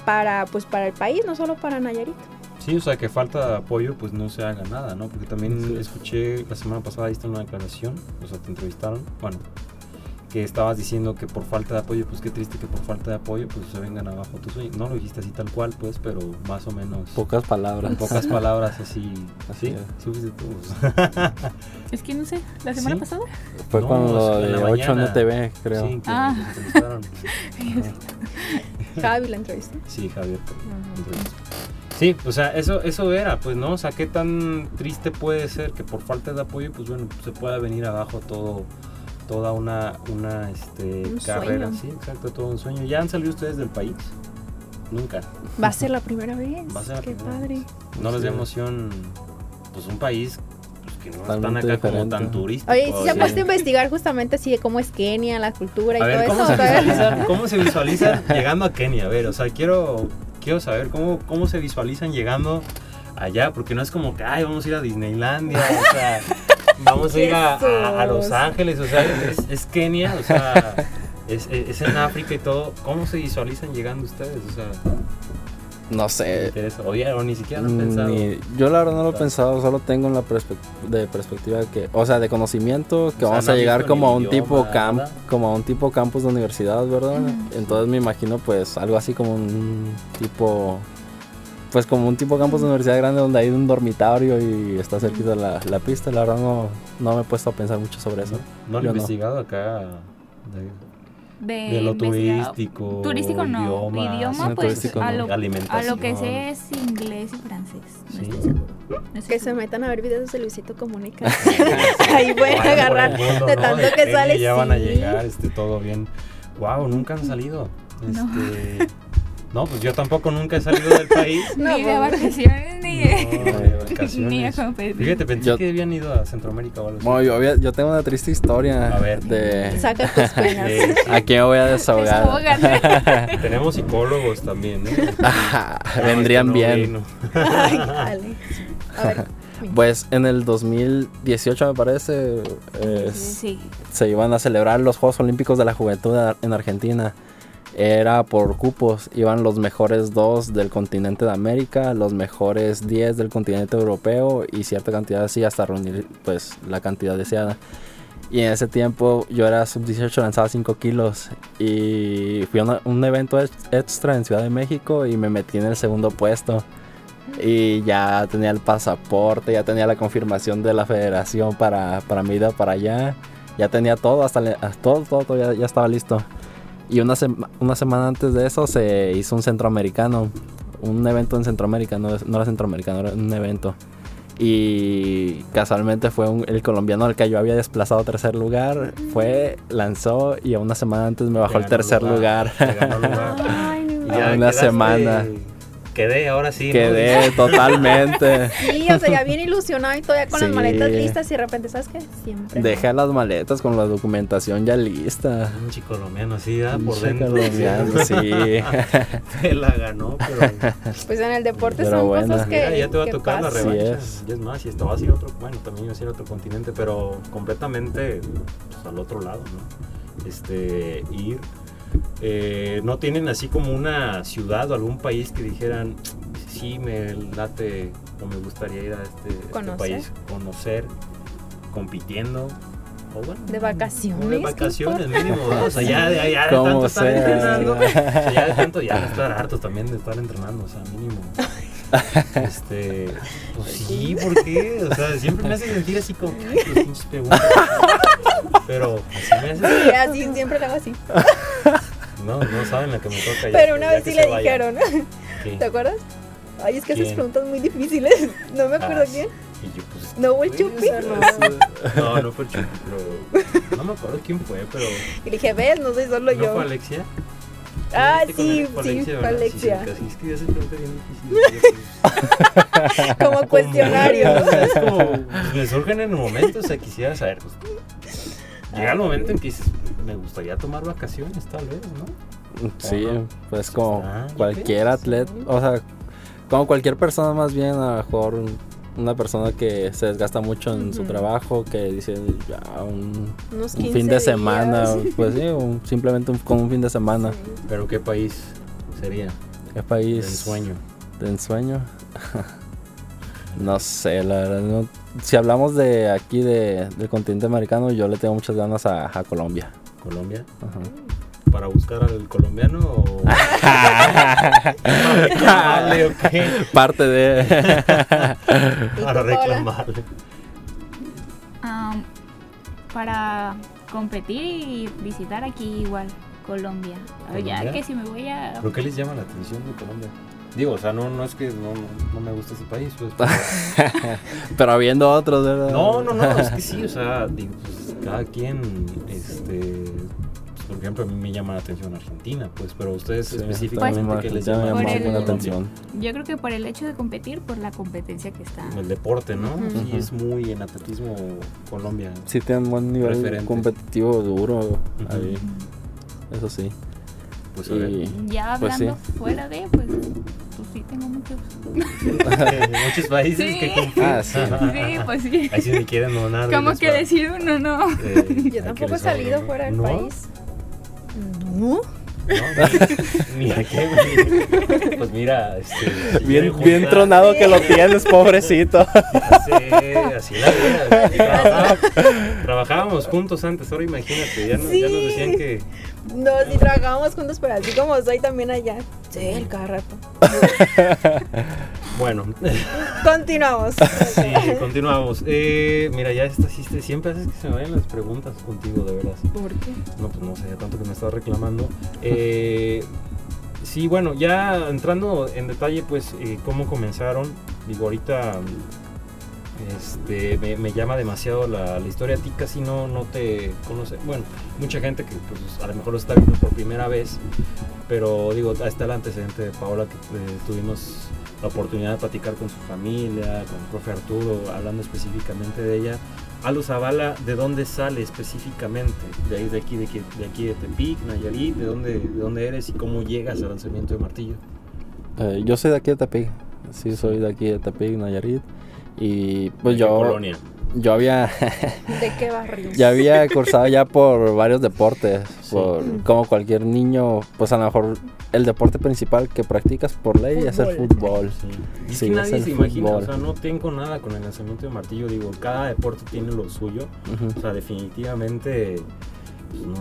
para pues para el país, no solo para Nayarit. Sí, o sea, que falta de apoyo, pues no se haga nada, ¿no? Porque también escuché la semana pasada, diste una declaración, o sea, te entrevistaron, bueno, que estabas diciendo que por falta de apoyo, pues qué triste que por falta de apoyo, pues se vengan abajo tus sueños. No lo dijiste así tal cual, pues, pero más o menos. Pocas palabras. en pocas palabras así. Así ¿Sí? es. ¿Sí? Es que no sé, la semana ¿Sí? pasada. Fue No, la de 8 mañana. NTV, creo. Sí, que Ah. nos entrevistaron. Javi la entrevista. Sí, Javier. te entrevistó. Sí, o sea, eso, eso era, pues, ¿no? O sea, qué tan triste puede ser que por falta de apoyo, pues bueno, se pueda venir abajo todo, toda una, una este, Un carrera. sueño. Sí, exacto, todo un sueño. ¿Ya han salido ustedes del país? Nunca. Va a ser la primera vez. Va a ser la Qué primera padre. ¿No les da Sí. emoción, pues, un país pues, que no están acá como diferente. tan turístico? Oye, ¿sí se ha sí. puesto a investigar justamente así de cómo es Kenia, la cultura y A ver, todo ¿cómo eso? se, visualizan, ¿cómo se visualizan llegando a Kenia? A ver, o sea, quiero, quiero saber cómo, cómo se visualizan llegando allá, porque no es como que, ay, vamos a ir a Disneylandia, o sea, vamos a ir a, a- a Los. Ángeles, o sea, es, es Kenia, o sea, es, es- es en África y todo. ¿Cómo se visualizan llegando ustedes? O sea, No sé. Oye, o ni siquiera lo han pensado. Ni- yo la verdad no lo he Claro. pensado, solo tengo en la de perspectiva de que, o sea, de conocimiento, que sea, vamos no a llegar como a un tipo camp, como a un tipo campus de universidad, ¿verdad? Mm. Entonces me imagino pues algo así como un tipo pues como un tipo campus de universidad grande donde hay un dormitorio y está cerquita la, la pista, la verdad no, no me he puesto a pensar mucho sobre eso. ¿No lo he no. investigado acá? De, De, de lo turístico. Turístico no. idiomas, Idioma, pues turístico a, lo, a alimentación. lo que sé es inglés y francés. No Sí. estoy Que se metan a ver videos de Luisito Comunica. Ahí pueden por agarrar mundo, de tanto De que sale. Ya van a llegar, este, todo bien. Wow, nunca han salido. Este, no. pues yo tampoco nunca he salido del país. No, ni de pues, vacaciones, ni No, de, de vacaciones. ni a competir. Fíjate, pensé Yo- que habían ido a Centroamérica o algo así. Bueno, yo, había- yo tengo una triste historia A ver. de Saca tus penas. Eh, aquí me voy a desahogar. Tenemos psicólogos también, ¿eh? No, Vendrían este no bien. vino. Ay, dale. A ver. Pues en el 2018 me parece Sí. se iban a celebrar los Juegos Olímpicos de la Juventud en Argentina. Era por cupos, iban los mejores dos del continente de América, los mejores 10 del continente europeo y cierta cantidad así hasta reunir pues la cantidad deseada. Y en ese tiempo yo era sub-18, lanzaba 5 kilos y fui a un evento ex- extra en Ciudad de México y me metí en el segundo puesto. Y ya tenía el pasaporte, ya tenía la confirmación de la federación para, para mi ida para allá. Ya tenía todo, hasta todo, todo, ya estaba listo. Y una, sema- una semana antes de eso se hizo un centroamericano. Un evento en Centroamérica, no, es- no era centroamericano, era un evento. Y casualmente fue un- el colombiano al que yo había desplazado a tercer lugar. Fue, lanzó y a una semana antes me bajó el tercer lugar. te ganó lugar. Ay, no Y A ya una quedaste- semana. Quedé, ahora sí. ¿no? Quedé totalmente. Sí, o sea, ya bien ilusionado y todavía con las Sí. maletas listas y de repente, ¿sabes qué? Siempre. Dejé las maletas con la documentación ya lista. Un chico colombiano así, ¿verdad? Por dentro. colombiano, sí. Se la ganó, pero. Pues en el deporte Pero son buena. cosas que. Mira, ya te va a tocar la pasan. Sí revancha. es. Y es más, si estaba así otro, bueno, también iba a ser otro continente, pero completamente pues, al otro lado, ¿no? Este, ir. Eh, no tienen así como una ciudad o algún país que dijeran, sí, me late o me gustaría ir a este, este Conocer. país, conocer, compitiendo. O bueno, De vacaciones, De ¿qué vacaciones, mínimo, ¿no? O sea, ya, ya, ya de tanto estar sea, entrenando. ¿no? O sea, ya de tanto, ya de estar hartos también de estar entrenando, o sea, mínimo. Este, pues sí, ¿por qué? O sea, siempre me hace sentir así como que, qué pinches preguntas. Pero así me hace. Sí, así, siempre lo hago así. No, no saben la que me toca ya. Pero una ya vez sí le dijeron, ¿Qué? ¿te acuerdas? Ay, es que haces ¿Quién? preguntas muy difíciles. No me acuerdo Ah, quién. Y yo, pues. ¿No hubo el Chupi? No, no, fue el Chupi, pero. No me acuerdo quién fue, pero. Y le dije, ves, no soy solo ¿No yo. fue Alexia? Ah, ¿Viste con sí, sí, Fue fue. Alexia. Sí, es que ya se pregunta bien difícil. Como cuestionario. O sea, es como, pues, me surgen en el momento, o sea, quisiera saber. Pues, llega el momento en que dices, me gustaría tomar vacaciones, tal vez, ¿no? Sí, pues como Ah, cualquier atleta, o sea, como cualquier persona más bien, a lo mejor una persona que se desgasta mucho en su trabajo, que dice ya un, Unos un 15 fin de semana, días. pues sí, un- simplemente un, con un fin de semana. Pero ¿qué país sería? ¿Qué país? sueño. ¿De ensueño? no sé, la verdad. no- si hablamos de aquí, de, del continente americano, yo le tengo muchas ganas a, a Colombia. Colombia. Ajá. ¿Para buscar al colombiano o.? Para reclamarle o qué? Parte de... ¿Y Para reclamarle. Am, para competir y visitar aquí igual Colombia. Ya que si me voy a... ¿Pero qué les llama la atención de Colombia? Digo, o sea, no, no es que no, no, me gusta ese país, pues. pero- Pero habiendo otros, ¿verdad? No, no, no, es que sí, o sea, digo, pues cada quien, este, pues, por ejemplo, a mí me llama la atención Argentina, pues, pero ustedes Sí, específicamente que les llama la atención. Yo creo que por el hecho de competir, por la competencia que está. El deporte, ¿no? Ujú. Sí, es muy en atletismo Colombia. Sí tienen un buen nivel Referente. competitivo duro. Ahí, Eso sí. Pues a ver, Y Ya Pues hablando fuera de, pues, pues sí tengo muchos. muchos países Sí. que cumplen. Ah, sí. Sí, pues sí. Ahí sí me quieren donar. Como les que decir uno no. eh, Yo tampoco he salido fuera del ¿No? país. No. No, ni, a qué, güey. Pues mira, este. si Bien, bien tronado que lo tienes, pobrecito. Sí, así la vida. Trabajábamos juntos antes, ahora imagínate, ya nos, ya nos decían que. No, si trabajábamos juntos, pero así como soy también allá. Sí, el cada rato. Bueno, Continuamos. sí, continuamos. Eh, mira, ya esta sí, siempre haces que se me vayan las preguntas contigo, de verdad. ¿Por qué? No, pues no sé, ya tanto que me estás reclamando. Eh, sí, bueno, ya entrando en detalle, pues, eh, cómo comenzaron. Digo, ahorita este, me, llama demasiado la, historia. A ti casi no, no te conoce. Bueno, mucha gente que pues, a lo mejor lo está viendo por primera vez. Pero digo, está el antecedente de Paola que eh, tuvimos la oportunidad de platicar con su familia, con el profe Arturo, hablando específicamente de ella. Aldo Zavala, ¿de dónde sale específicamente? De ahí, de aquí, de aquí, de aquí de Tepic, Nayarit, ¿de dónde, de dónde eres y cómo llegas al lanzamiento de martillo? Eh, yo soy de aquí de Tepic. Sí, soy de aquí de Tepic, Nayarit. Y pues ¿De yo, colonia? yo había, ¿De qué barrio? ya había cursado ya por varios deportes. Sí. Por, como cualquier niño, pues a lo mejor el deporte principal que practicas por ley es el Fútbol. Sí. Y es Sí, que es nadie el se imagina, fútbol. o sea, no tengo nada con el lanzamiento de martillo, digo, cada deporte tiene lo suyo, o sea, definitivamente pues, no,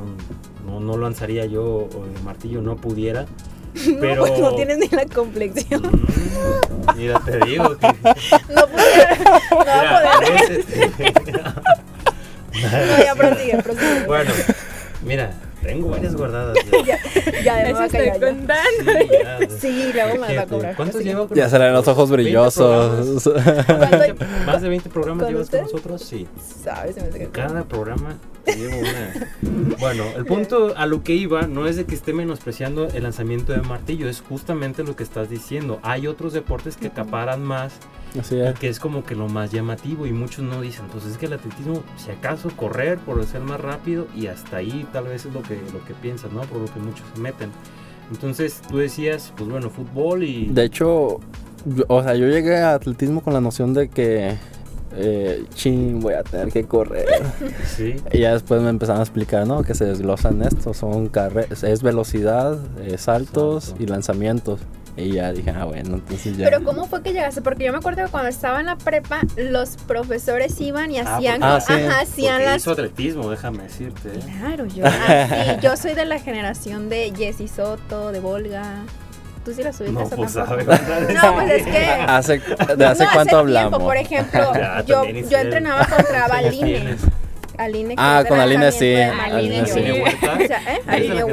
no, no lanzaría yo o el martillo, no pudiera, pero... No, no tienes ni la complexión. Mm, mira, te digo que... No pudiera. No va a poder. veces- No, ya prosigue, prosigue. bueno, mira, tengo varias guardadas. Ya. Ya, ya, me Eso va a estoy contando. Sí, ya. Sí, luego me la va a cobrar. ¿Cuántos llevo? con Ya se le ven los ojos 20 brillosos. ¿Más de 20 programas ¿Con llevas con nosotros? Sí. ¿Sabes? Se me hace que- Cada programa llevo una. Bueno, el punto a lo que iba no es de que esté menospreciando el lanzamiento de martillo, es justamente lo que estás diciendo. Hay otros deportes que acaparan más Así y es. que es como que lo más llamativo y muchos no dicen. Entonces es que el atletismo, si acaso correr por ser más rápido y hasta ahí tal vez es lo que, lo que piensas, ¿no? Por lo que muchos se meten. Entonces tú decías, pues bueno, fútbol y... De hecho, yo- o sea, yo llegué a atletismo con la noción de que, eh, chin, voy a tener que correr. Sí. y ya después me empezaron a explicar, ¿no? Que se desglosan esto, son carreras, es velocidad, eh, saltos Salto. y lanzamientos. Y ya dije, ah, bueno, entonces ya. Pero ¿cómo fue que llegaste? Porque yo me acuerdo que cuando estaba en la prepa, los profesores iban y Ah, hacían, porque- Ah, sí. ajá, hacían Porque las hizo atletismo, déjame decirte. ¿eh? Claro, yo. ah, sí, yo soy de la generación de Jessy Soto, de Volga. ¿Tú sí la subiste No, esa pues tampoco? sabe. No, pues es que. ¿Hace, ¿De hace no, cuánto hace hablamos? Tiempo, por ejemplo, Ya, yo, yo entrenaba contra ¿Cuántos años Aline. Ah, con Aline sí, Aline sí. ¿Aline Huerta? O sea, ¿eh? ¿Eres de la Aline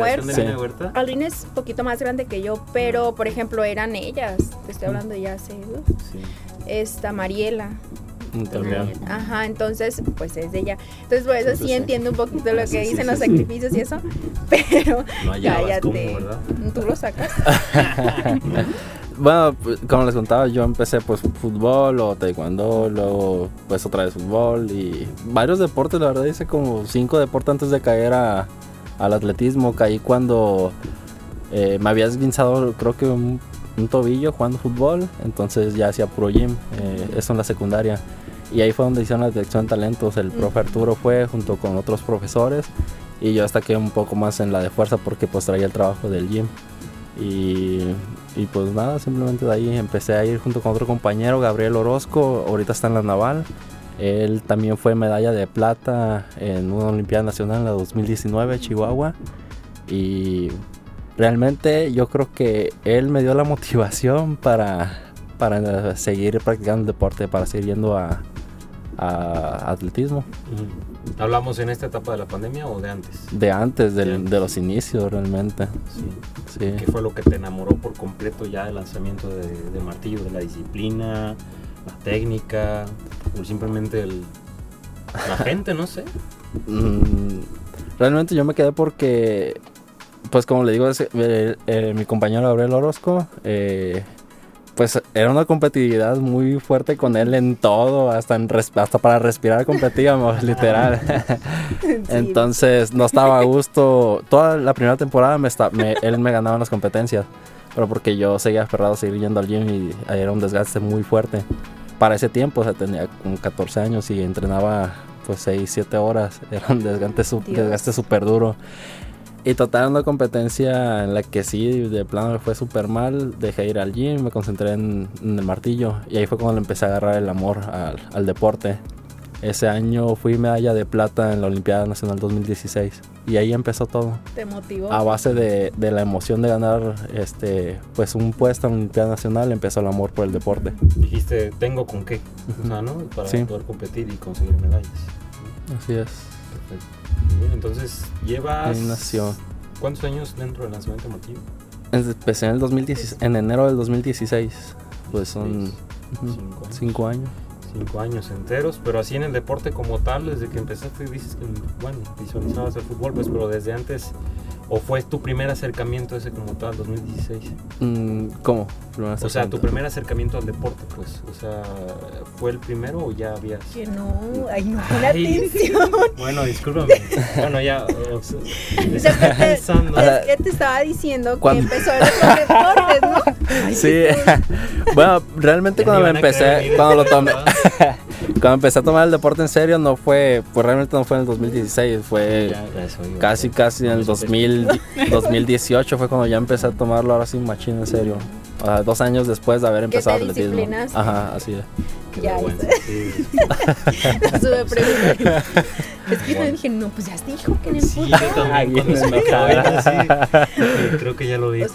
Huerta. Sí. Aline es un poquito más grande que yo, pero por ejemplo eran ellas. Te estoy hablando ya hace. Sí. esta Mariela. Ajá, entonces, pues es de ella. Entonces, por eso Entonces, sí entiendo un poquito lo que sí, dicen sí, los sí. sacrificios y eso, pero No cállate. Tú lo sacas. Bueno, pues, como les contaba, yo empecé pues fútbol o taekwondo, luego pues otra vez fútbol y varios deportes, la verdad hice como cinco deportes antes de caer a- al atletismo. Caí cuando eh, me había esguinzado creo que un, un tobillo jugando fútbol, entonces ya hacía pro gym, eh, eso en la secundaria. Y ahí fue donde hicieron la dirección de talentos, el profe Arturo fue junto con otros profesores y yo destaqué un poco más en la de fuerza porque pues traía el trabajo del gym. Y, y pues nada, simplemente de ahí empecé a ir junto con otro compañero, Gabriel Orozco, ahorita está en la Naval. Él también fue medalla de plata en una Olimpiada Nacional en la 2019, Chihuahua. Y realmente yo creo que él me dio la motivación para, para seguir practicando el deporte, para seguir yendo a, a atletismo. ¿Hablamos en esta etapa de la pandemia o de antes? De antes, del- De antes. de los inicios realmente. Sí. Sí. ¿Qué fue lo que te enamoró por completo ya del lanzamiento de, de martillo? ¿De la disciplina, la técnica, o simplemente el, la gente, no sé? Mm, realmente yo me quedé porque, pues como le digo, ese- eh, eh, mi compañero Gabriel Orozco, eh, pues era una competitividad muy fuerte con él en todo, hasta, en hasta para respirar competíamos, literal. Entonces no estaba a gusto. Toda la primera temporada me me- él me ganaba en las competencias, pero porque yo seguía aferrado a seguir yendo al gym y era un desgaste muy fuerte. Para ese tiempo, o sea, tenía como 14 años y entrenaba pues 6, 7 horas. Era un desgaste súper duro. Y total, una competencia en la que sí, de plano me fue súper mal. Dejé ir al gym, me concentré en, en el martillo. Y ahí fue cuando le empecé a agarrar el amor al, al deporte. Ese año fui medalla de plata en la Olimpiada Nacional 2016. Y ahí empezó todo. Te motivó. A base de, de la emoción de ganar este pues un puesto en la Olimpiada Nacional, empezó el amor por el deporte. Dijiste, tengo con qué, o sea, ¿no? Para Sí. poder competir y conseguir medallas. Así es. Perfecto. Entonces, llevas... Ahí nació. ¿Cuántos años dentro del lanzamiento de martillo? Empecé en el 2016, en enero del 2016. Pues son años. cinco años. Cinco años enteros, pero así en el deporte como tal, desde que empezaste dices que, bueno, visualizabas el fútbol, pues, pero desde antes, ¿O fue tu primer acercamiento ese como tal, 2016? Mm, ¿Cómo? Primero O sea, tu primer acercamiento al deporte, pues. O sea, ¿fue el primero o ya habías...? Que no, ay, no, Ay. atención. Bueno, discúlpame. bueno, ya... O sea, que te- pensando. es que te estaba diciendo que Cuando- empezó los deportes, ¿no? Ay, Sí, bueno, realmente Ya cuando me empecé, cuando lo tomé. Cuando empecé a tomar el deporte en serio, no fue, pues realmente no fue en el 2016, fue Ya, ya casi, casi en el 2000, 2018 fue cuando ya empecé a tomarlo ahora sí machín en serio. O sea, dos años después de haber empezado atletismo. Ajá, así es. Qué Ya, sí. Sube pregunta. Es que yo dije, no, pues ya te dijo que en el Sí, fútbol. yo también Ay, cuando se me enojada. sí, creo que ya lo dijo.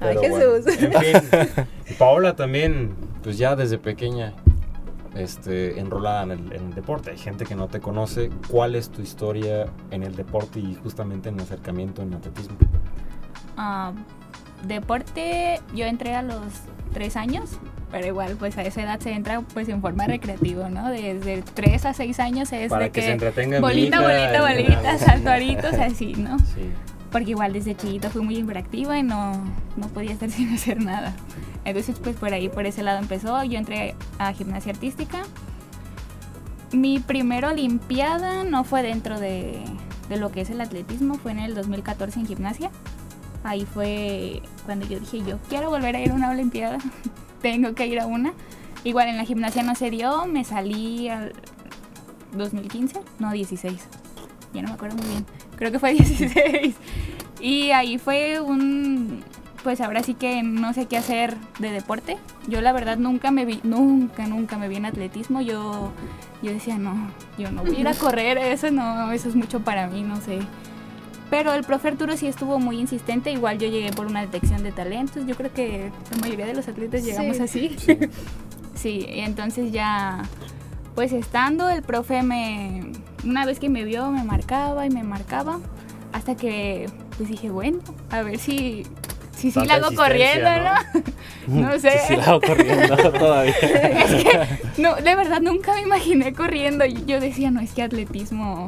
Ay, Pero bueno, Jesús. en fin, Paola también, pues ya desde pequeña, este, enrolada en el, en el deporte. Hay gente que no te conoce. ¿Cuál es tu historia en el deporte y justamente en el acercamiento en atletismo? Ah, deporte, yo entré a los tres años, pero igual pues a esa edad se entra pues en forma recreativa, ¿no? Desde tres a seis años es Para de que, que, se entretenga bolita, bolita, y- bolita, saltuaritos, así, ¿no? Sí. Porque igual desde chiquita fui muy hiperactiva y no, no podía estar sin hacer nada. Entonces pues por ahí, por ese lado empezó, yo entré a gimnasia artística. Mi primera olimpiada no fue dentro de, de lo que es el atletismo, fue en el 2014 en gimnasia. Ahí fue cuando yo dije, yo quiero volver a ir a una olimpiada, tengo que ir a una. Igual en la gimnasia no se dio, me salí al 2015, no 16, ya no me acuerdo muy bien, creo que fue 16. Y ahí fue un, pues ahora sí que no sé qué hacer de deporte. Yo la verdad nunca me vi, nunca, nunca me vi en atletismo. Yo, yo decía, no, yo no voy a ir a correr, eso no, eso es mucho para mí, no sé. Pero el profe Arturo sí estuvo muy insistente, igual yo llegué por una detección de talentos, yo creo que la mayoría de los atletas llegamos Sí. así. Sí. Sí, y entonces ya, pues estando, el profe me, una vez que me vio, me marcaba y me marcaba, hasta que, pues dije, bueno, a ver si, si sí Tanta la hago corriendo, ¿no? No sé. Sí, sí, la hago corriendo todavía. Es que, no, de verdad nunca me imaginé corriendo. Yo decía, no, es que atletismo.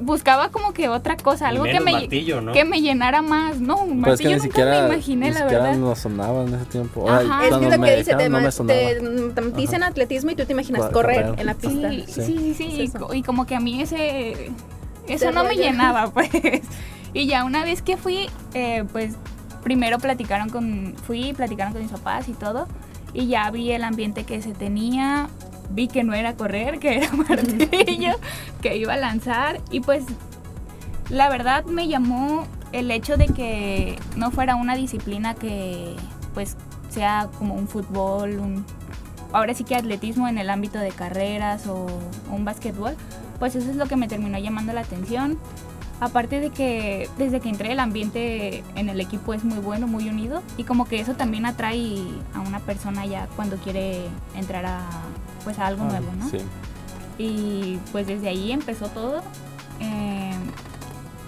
Buscaba como que otra cosa, algo que me, martillo, ¿no? que me llenara más. No, un Pues es que martillo ni nunca siquiera, me imaginé, ni la siquiera verdad. nos sonaba en ese tiempo. Ajá. Ay, Es que lo me que dice, te, no me ma- sonaba. te, te dicen atletismo y tú te imaginas Correr. correr en la pista. Sí, Sí. sí, sí, sí, Es Y, y como que a mí ese eso Te no me llenaba, pues. Y ya una vez que fui, eh, pues primero platicaron con, fui, platicaron con mis papás y todo, y ya vi el ambiente que se tenía, vi que no era correr, que era martillo, que iba a lanzar, y pues la verdad me llamó el hecho de que no fuera una disciplina que pues sea como un fútbol, un, ahora sí que atletismo en el ámbito de carreras o, un básquetbol, pues eso es lo que me terminó llamando la atención. Aparte de que desde que entré el ambiente en el equipo es muy bueno, muy unido y como que eso también atrae a una persona ya cuando quiere entrar a pues a algo nuevo, ¿no? Sí. Y pues desde ahí empezó todo. Eh,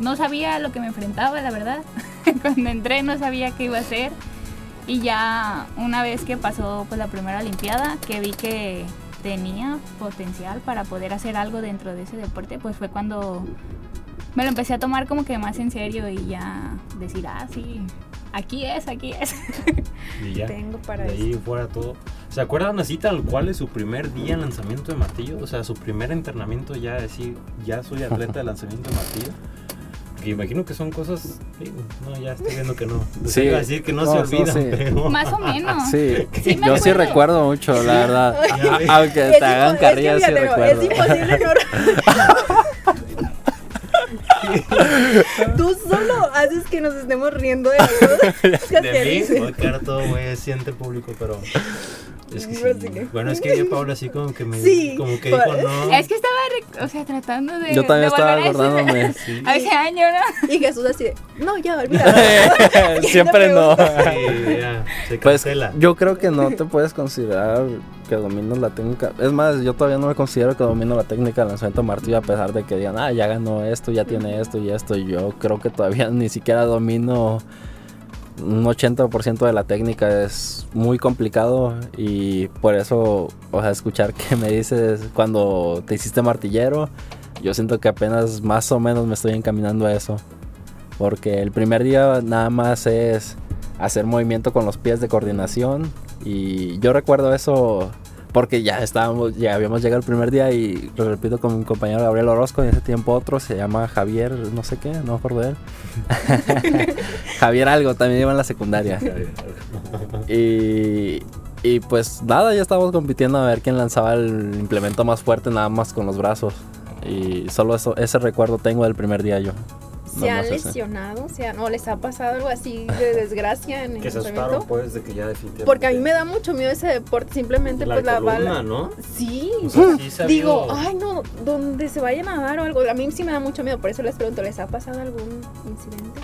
no sabía lo que me enfrentaba, la verdad. Cuando entré no sabía qué iba a hacer. Y ya una vez que pasó pues, la primera Olimpiada, que vi que tenía potencial para poder hacer algo dentro de ese deporte, pues fue cuando me lo empecé a tomar como que más en serio y ya decir, ah, sí, aquí es, aquí es. Y ya. Tengo para de ahí eso. fuera todo. ¿Se acuerdan así tal cual de su primer día en lanzamiento de martillo? O sea, su primer entrenamiento ya decir, ya soy atleta de lanzamiento de martillo. Que imagino que son cosas, no, ya estoy viendo que no. Sí. Sí. Iba a decir que no, No, se no, olvidan, sí. pero... más o menos. Sí, Sí me yo sí recuerdo mucho, la verdad. Aunque te hagan carrilla, sí recuerdo. es imposible no. Tú solo haces que nos estemos riendo de que de mí, voy a quedar todo siente el público, pero... Es que sí. Bueno, es que yo Paula así como que me... Sí, como que dijo no. Es que estaba, o sea, tratando de. Yo también de estaba volver a ese- acordándome. Sí. A ese año, ¿no? Y Jesús así de, no, ya, olvídalo. Siempre no. Sí, ya, se Pues yo creo que no te puedes considerar que dominas la técnica. Es más, yo todavía no me considero que domino la técnica del lanzamiento de martillo a pesar de que digan, ah, ya ganó esto, ya tiene esto y esto. Y yo creo que todavía ni siquiera domino un 80% de la técnica. Es muy complicado y por eso, o sea, escuchar que me dices cuando te hiciste martillero, yo siento que apenas más o menos me estoy encaminando a eso. Porque el primer día nada más es hacer movimiento con los pies de coordinación. Y yo recuerdo eso porque ya estábamos, ya habíamos llegado el primer día y lo repito con mi compañero Gabriel Orozco, en ese tiempo otro se llama Javier, no sé qué, no me acuerdo de él. Javier algo, también iba en la secundaria. y, y pues nada, ya estábamos compitiendo a ver quién lanzaba el implemento más fuerte nada más con los brazos. Y solo eso, ese recuerdo tengo del primer día yo. ¿Se han lesionado? O sea, ¿no les ha pasado algo así de desgracia en el Que se asustaron pues de que ya definitivamente. Porque a mí me da mucho miedo ese deporte, simplemente la pues la columna, bala. ¿no? Sí, O sea, sí se digo, ay no, donde se vayan a dar o algo, a mí sí me da mucho miedo, por eso les pregunto, ¿les ha pasado algún incidente?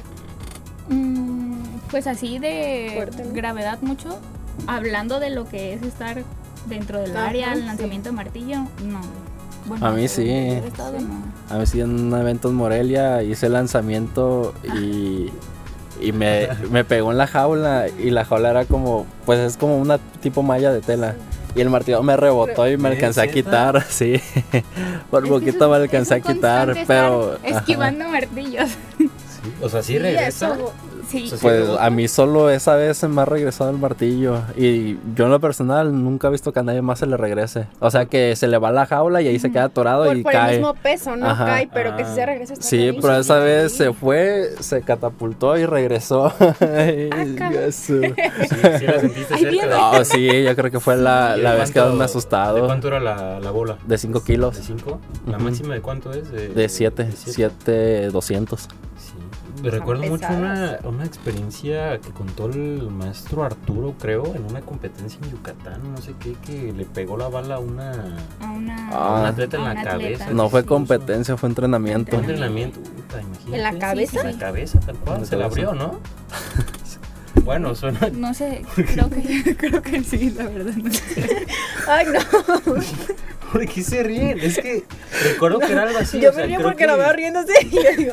Mm, pues así de Fuerte, ¿no? gravedad mucho. Hablando de lo que es estar dentro del área, el sí. lanzamiento de martillo, no. Bueno, A mí sí. estado, no. A mí sí, en un evento en Morelia hice el lanzamiento y, y me, me pegó en la jaula y la jaula era como, pues es como una tipo malla de tela. Y el martillo me rebotó y me ¿En alcancé a quitar, sí. Por poquito eso- me alcancé a quitar, pero... ajá. Esquivando martillos. Sí, O sea, sí, regresa. Sí. Pues a mí solo esa vez se me ha regresado el martillo. Y yo en lo personal nunca he visto que a nadie más se le regrese. O sea que se le va la jaula y ahí se queda atorado por, y por cae. el mismo peso, ¿no? Ajá. Cae, pero que si Ah. se regresa está Sí, pero esa vez Sí. se fue, se catapultó y regresó. Ay, cabrón. Jesús. Sí, sí la sentiste cerca. de- No, sí, yo creo que fue la, ¿Y de la vez que cuánto- más me he ¿De asustado. cuánto era la, la bola? De 5 ¿De kilos. 5? ¿La Ujú. máxima de cuánto es? De 7. siete. 7, 200. Me recuerdo mucho una, una experiencia que contó el maestro Arturo, creo, en una competencia en Yucatán, no sé qué, que le pegó la bala a una, A una, a un Ah. atleta en la cabeza. No fue competencia, fue entrenamiento. Un entrenamiento, puta, imagínate. ¿En la cabeza? En la cabeza, tal cual, se la abrió, ¿no? bueno, suena... No sé, creo que, creo que sí, la verdad. No sé. Ay, no. ¿Por qué se ríen? Es que recuerdo que era algo así. yo o sea, me río porque que- la veo riéndose y yo digo,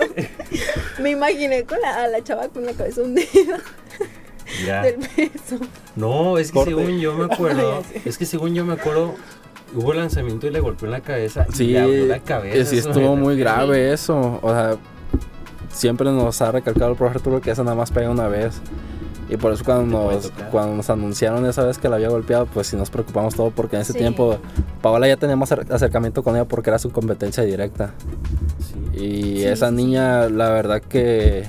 me imaginé con la, a la chava con la cabeza hundida Mira, del peso. No, es que Corte. según yo me acuerdo, es que según yo me acuerdo, hubo lanzamiento y le golpeó en la cabeza y Sí, le abrió la cabeza. que sí estuvo muy grave eso. O sea, siempre nos ha recalcado el profe Arturo que esa nada más pega una vez. Y por eso cuando nos, cuando nos anunciaron esa vez que la había golpeado, pues sí nos preocupamos todo porque en ese Sí. tiempo Paola ya teníamos acer- acercamiento con ella porque era su competencia directa. Sí. Y Sí, esa sí, niña, la verdad que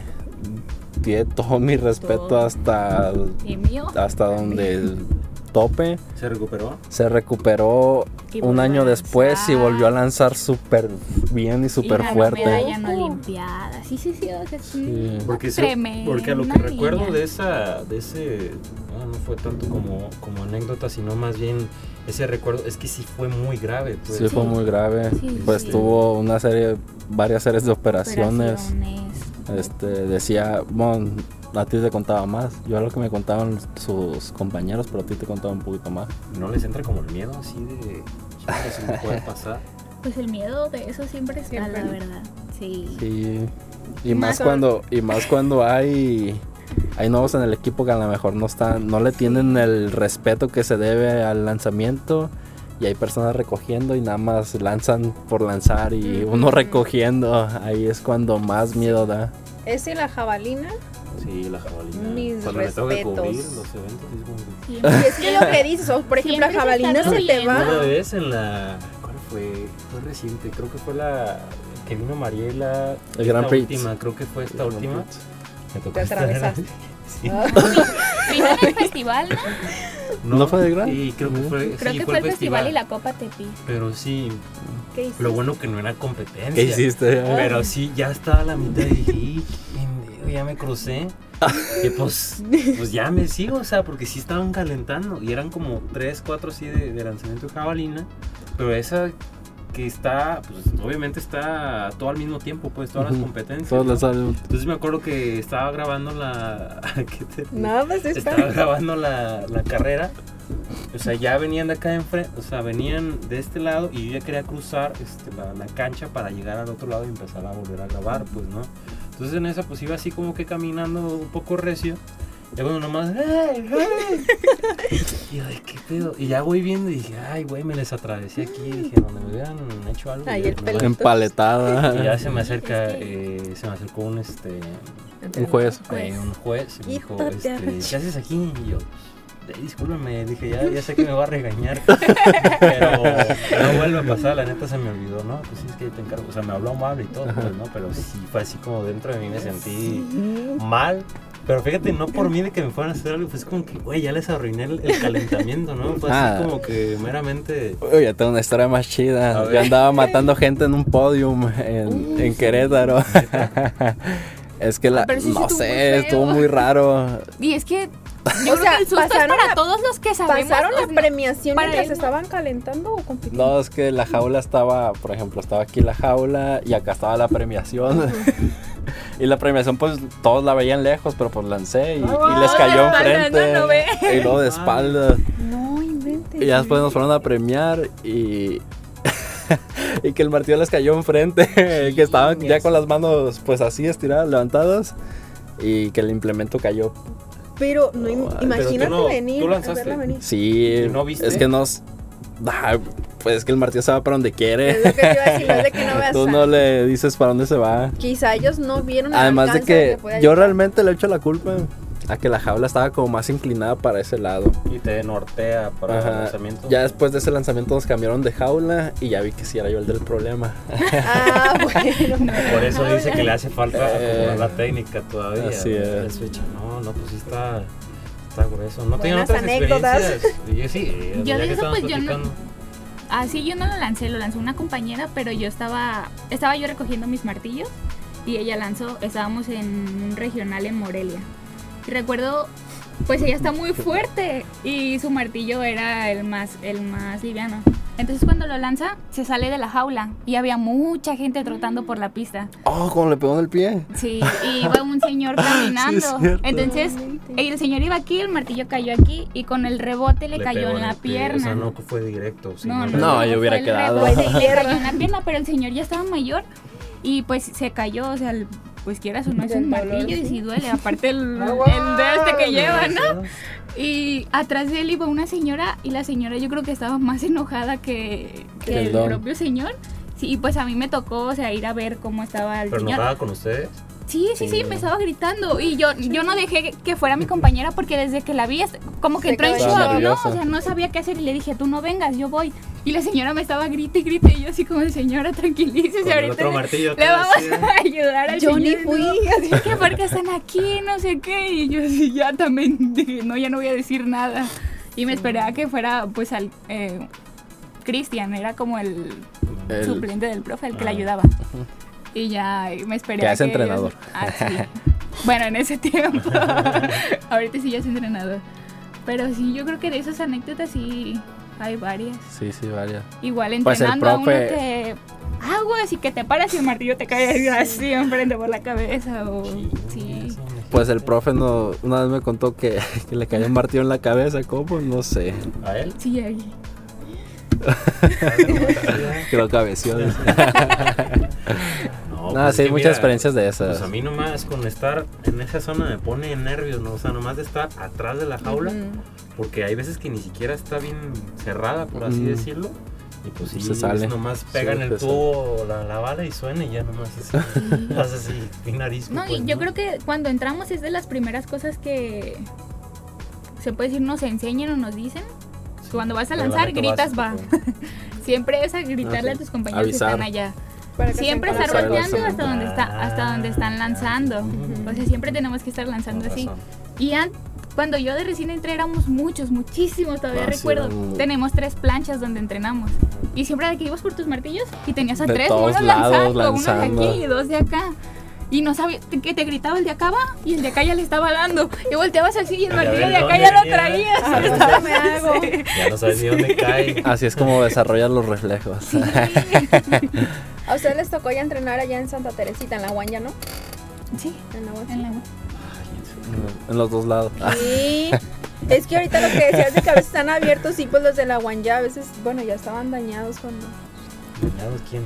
tiene todo mi respeto Todo. hasta, ¿Y mío? hasta donde tope. ¿Se recuperó? Se recuperó Y un año después y volvió a lanzar súper bien y súper fuerte. medalla en Olimpiada. Sí, sí, sí. O sea, sí. Sí. Porque, se- porque a lo que recuerdo de esa, de ese, ah, no fue tanto como, como anécdota, sino más bien ese recuerdo, es que sí fue muy grave. Pues. Sí, fue muy grave. Sí, pues sí. tuvo una serie, varias series de operaciones. Operaciones. Este, decía, bueno, a ti te contaba más. Yo a lo que me contaban sus compañeros, pero a ti te contaba un poquito más. ¿No les entra como el miedo así de, "Chale, se me puede pasar? Pues el miedo de eso siempre está, Siempre. la verdad. Sí. Sí. Y más más con- cuando, y más cuando hay hay nuevos en el equipo que a lo mejor no están, no le tienen el respeto que se debe al lanzamiento. Y hay personas recogiendo y nada más lanzan por lanzar y uno recogiendo. Ahí es cuando más miedo da. Ese y la jabalina. Sí, la jabalina. Mis Cuando me toca respetos. cubrir los eventos, es como. Y es que lo que dices, o por ejemplo, la Siempre se jabalina está se te va. Una vez en la. ¿Cuál fue? Fue reciente, creo que fue la. Que vino Mariela. El Grand esta Prix. última, creo que fue esta última. Me tocó Te atravesaste. Sí. Ah. En el festival, ¿no? ¿No fue de Grand? Sí, creo que fue. Creo sí, que fue el festival y la Copa Tepi. Pero sí, ¿Qué hiciste? lo bueno que no era competencia. ¿Qué hiciste? Pero sí, ya estaba a la mitad y dije, "Y, pendejo, ya me crucé. Y pues, pues ya me sigo, o sea, porque sí estaban calentando. Y eran como 3, 4 así de, de lanzamiento de jabalina. Pero esa que está, pues obviamente está todo al mismo tiempo, pues todas las competencias. ¿no? les salen- Entonces me acuerdo que estaba grabando la. ¿qué te- No, pues estaba está. grabando la, la carrera. O sea, ya venían de acá enfrente, o sea, venían de este lado y yo ya quería cruzar este, la, la cancha para llegar al otro lado y empezar a volver a grabar, pues, ¿no? Entonces en esa pues iba así como que caminando un poco recio Ya cuando nomás, ¡hey, hey! Y yo, de qué pedo. Y ya voy viendo y dije, ay, güey, me les atravesé aquí. Dije, donde me hubieran hecho algo. Ay, el Empaletada. Y ya se me acerca, eh, se me acercó un, este, Un juez. eh, un juez. Y me dijo, este. ¿qué haces aquí? Y yo, "Eh, discúlpame, dije, ya, ya sé que me va a regañar. pero no vuelve a pasar, la neta se me olvidó, ¿no? Pues sí, es que yo te encargo. O sea, me habló amable y todo, pues, ¿no? Pero sí fue así como dentro de mí me sentí mal. Pero fíjate, no por mí de que me fueran a hacer algo, pues como que, güey, ya les arruiné el, el calentamiento, ¿no? Fue Ah. así como que meramente... Uy, ya tengo una historia más chida. Yo andaba matando gente en un podium en, en Querétaro. es que la, Ah, sí no estuvo sé, estuvo muy raro. Y es que yo O creo sea, que el susto es pasaron para la- todos los que sabemos. ¿Pasaron la premiación para mientras él estaban calentando o compitiendo? No, es que la jaula estaba, por ejemplo, estaba aquí la jaula y acá estaba la premiación. y la premiación, pues todos la veían lejos, pero pues lancé y, y les cayó enfrente. no, no ve. y luego de espalda. No inventes. Y ya después nos fueron a premiar y. y que el martillo les cayó enfrente. que estaban ya con las manos, pues así estiradas, levantadas. Y que el implemento cayó. Pero no, im- Pero tú imagínate no- venir, tú a lanzaste. verla venir. Sí. ¿Y no viste? Es que nos. Ah, pues es que el martillo se va para donde quiere. Es lo que te iba a decir, es de que no veas Tú no le dices para dónde se va. Quizá ellos no vieron el Además de alcance que podía yo realmente le echo la culpa a que la jaula estaba como más inclinada para ese lado. Y te nortea para el Ajá. lanzamiento. Ya después de ese lanzamiento nos cambiaron de jaula y ya vi que sí era yo el del problema. Ah, bueno. Por eso dice que le hace falta Eh, la técnica todavía. así ¿no? es. El. No, no, pues sí está, está grueso. No tenía Buenas otras anécdotas. experiencias. Y Yo sí, Yo de que eso, pues, yo no-. Así yo no lo lancé, lo lanzó una compañera, pero yo estaba, estaba yo recogiendo mis martillos y ella lanzó, estábamos en un regional en Morelia. Recuerdo, pues ella está muy fuerte y su martillo era el más, el más liviano. Entonces cuando lo lanza, se sale de la jaula y había mucha gente trotando por la pista. Oh, como le pegó en el pie. Sí, y iba un señor caminando. cierto. Entonces, el señor iba aquí, el martillo cayó aquí y con el rebote le, cayó en la pie, pierna. O sea, no fue directo. sino No, no. No, yo fue hubiera el quedado. le cayó en la pierna, pero el señor ya estaba mayor y pues se cayó, o sea, el- pues quieras o no es un martillo y si duele, aparte el, Ah, el de este que lleva, ¿no? Y atrás de él iba una señora y la señora yo creo que estaba más enojada que, que el propio señor. Sí, y pues a mí me tocó, o sea, ir a ver cómo estaba el Pero señor. enojada con ustedes. Sí, sí, sí, Sí. me estaba gritando. Y yo, yo no dejé que fuera mi compañera porque desde que la vi, como que Se entró en shock, ¿no? O sea, no sabía qué hacer y le dije, tú no vengas, yo voy. Y la señora me estaba grite y grite. Y yo así como, señora, tranquilícese, Con el ahorita otro le, le vamos así, a ayudar al Yo ni señor. fui. ¿no? Que porque están aquí, no sé qué. Y yo así ya también dije, no, ya no voy a decir nada. Y me esperé a que fuera, pues, al... Eh, Cristian, era como el, El- suplente del profe, el que le Ah. ayudaba. Y ya y me esperé Que a es entrenador. Ah, sí. Bueno, en ese tiempo. Ahorita sí ya es entrenador. Pero sí, yo creo que de esas anécdotas sí hay varias. Sí, sí, varias. Igual Pues entrenando a uno que aguas y que te paras y el martillo te cae así enfrente por la cabeza o sí. Pues el profe no, una vez me contó que, que le cayó un martillo en la cabeza. ¿Cómo? No sé. ¿A él? Sí, ahí. Que lo cabeció. No, No, pues sí, muchas mira, experiencias de esas. Pues a mí nomás con estar en esa zona me pone nervios, ¿no? O sea, nomás de estar atrás de la jaula, porque hay veces que ni siquiera está bien cerrada, por así decirlo. Y pues sí, Se sale. nomás pega Sí, en el tubo la, la bala y suena y ya nomás así. Así, arisco. No, pues, y yo creo que cuando entramos es de las primeras cosas que se puede decir nos enseñan o nos dicen. Cuando vas a lanzar, gritas va. Siempre es a gritarle Ah, a sí. tus compañeros Avisar. que están allá. Para que Siempre estar volteando hasta donde está, hasta donde están lanzando. O sea, siempre tenemos que estar lanzando Con así. razón. Y an- cuando yo de recién entré éramos muchos, muchísimos, todavía Ah, sí, recuerdo. eran- Tenemos tres planchas donde entrenamos. Y siempre de que ibas por tus martillos y tenías a De tres lados lanzando, uno de aquí y dos de acá. Y no sabía que te gritaba el de acá va y el de acá ya le estaba dando. Y volteabas así y el martillo de acá ¿dónde ya lo traías. Ah, me hago. Ya no sabes ni dónde cae. Así es como desarrollan los reflejos. A ustedes les tocó ya entrenar allá en Santa Teresita, en la Guanya, ¿no? Sí, En la Guanya. en la en los dos lados. Sí. Es que ahorita lo que decías de que a veces están abiertos, sí, pues los de la Guanya a veces, bueno, ya estaban dañados cuando. ¿Dañados quién?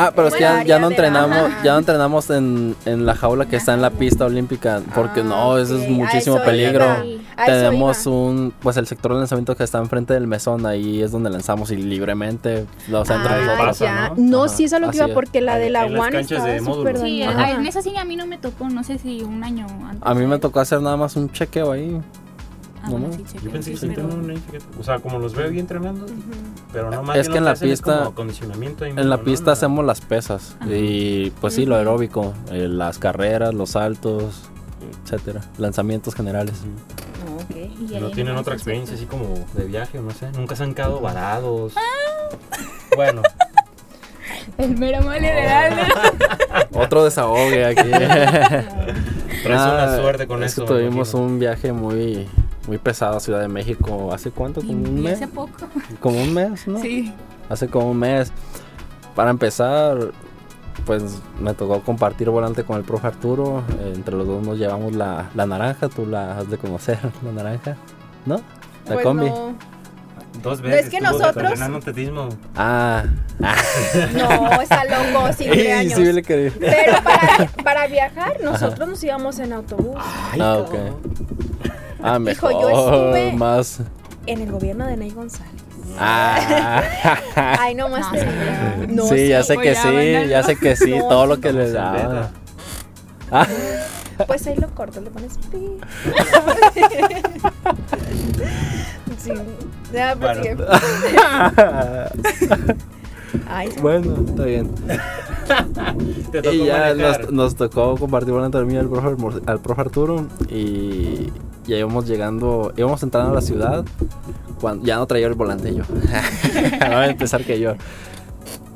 Ah, pero es que ya, no entrenamos, ya no entrenamos en, en la jaula que está en la pista olímpica, porque Ah, no, eso ok. es muchísimo eso peligro. eso Tenemos un, pues el sector de lanzamiento que está enfrente del mesón, ahí es donde lanzamos y libremente, o sea, entre Ah, pasa, ya. ¿no? No, Ajá, sí, es a lo que iba, es. porque la de la en One estaba súper Sí, en esa sí a mí no me tocó, no sé si un año antes. A mí me tocó hacer nada más un chequeo ahí. Ah, no, bueno, no. sí, chequeo, Yo pensé que pero- tenían ahí, fíjate. O sea, como los veo ahí entrenando, pero no más Es bien que en la es pista- como acondicionamiento ahí En la ¿no? pista hacemos las pesas Ajá. y pues sí, lo aeróbico, eh, las carreras, los saltos, etcétera, lanzamientos generales. No, ok. y ahí tienen no otra es experiencia así como de viaje o no sé. Nunca se han quedado varados. Bueno, El mero mole de algo. Otro desahogue aquí. Ah, una suerte con es que eso. tuvimos imagino. un viaje muy muy pesado a Ciudad de México. ¿Hace cuánto? ¿Como un Y mes? hace poco. Como un mes, ¿no? Sí. Hace como un mes. Para empezar, pues me tocó compartir volante con el profe Arturo. Eh, entre los dos nos llevamos la, la naranja. Tú la has de conocer, la naranja. ¿No? La Pues combi. no. Dos veces. es que nosotros-. Ah. ah. No, está loco, sí, Ey, años. sí, le quería. Pero para, para viajar, nosotros nos íbamos en autobús. Ay, Ah, ok. Ah, mejor. Hijo, yo estuve- Más. En el gobierno de Ney González. Ah. Ay, no más No, te sí. No, sí, ya sé que sí, ya sé que sí, No, todo lo que daba. veda. Ah, Pues ahí lo corto, le pones pi. sí. Ya, pues Bueno. Ay, bueno, está bien. Te tocó Y ya nos, nos tocó compartir volante a mí y al profe, al profe Arturo. Y ya íbamos llegando, íbamos entrando a la ciudad. Cuando ya no traía el volante yo. Acababa de empezar que yo.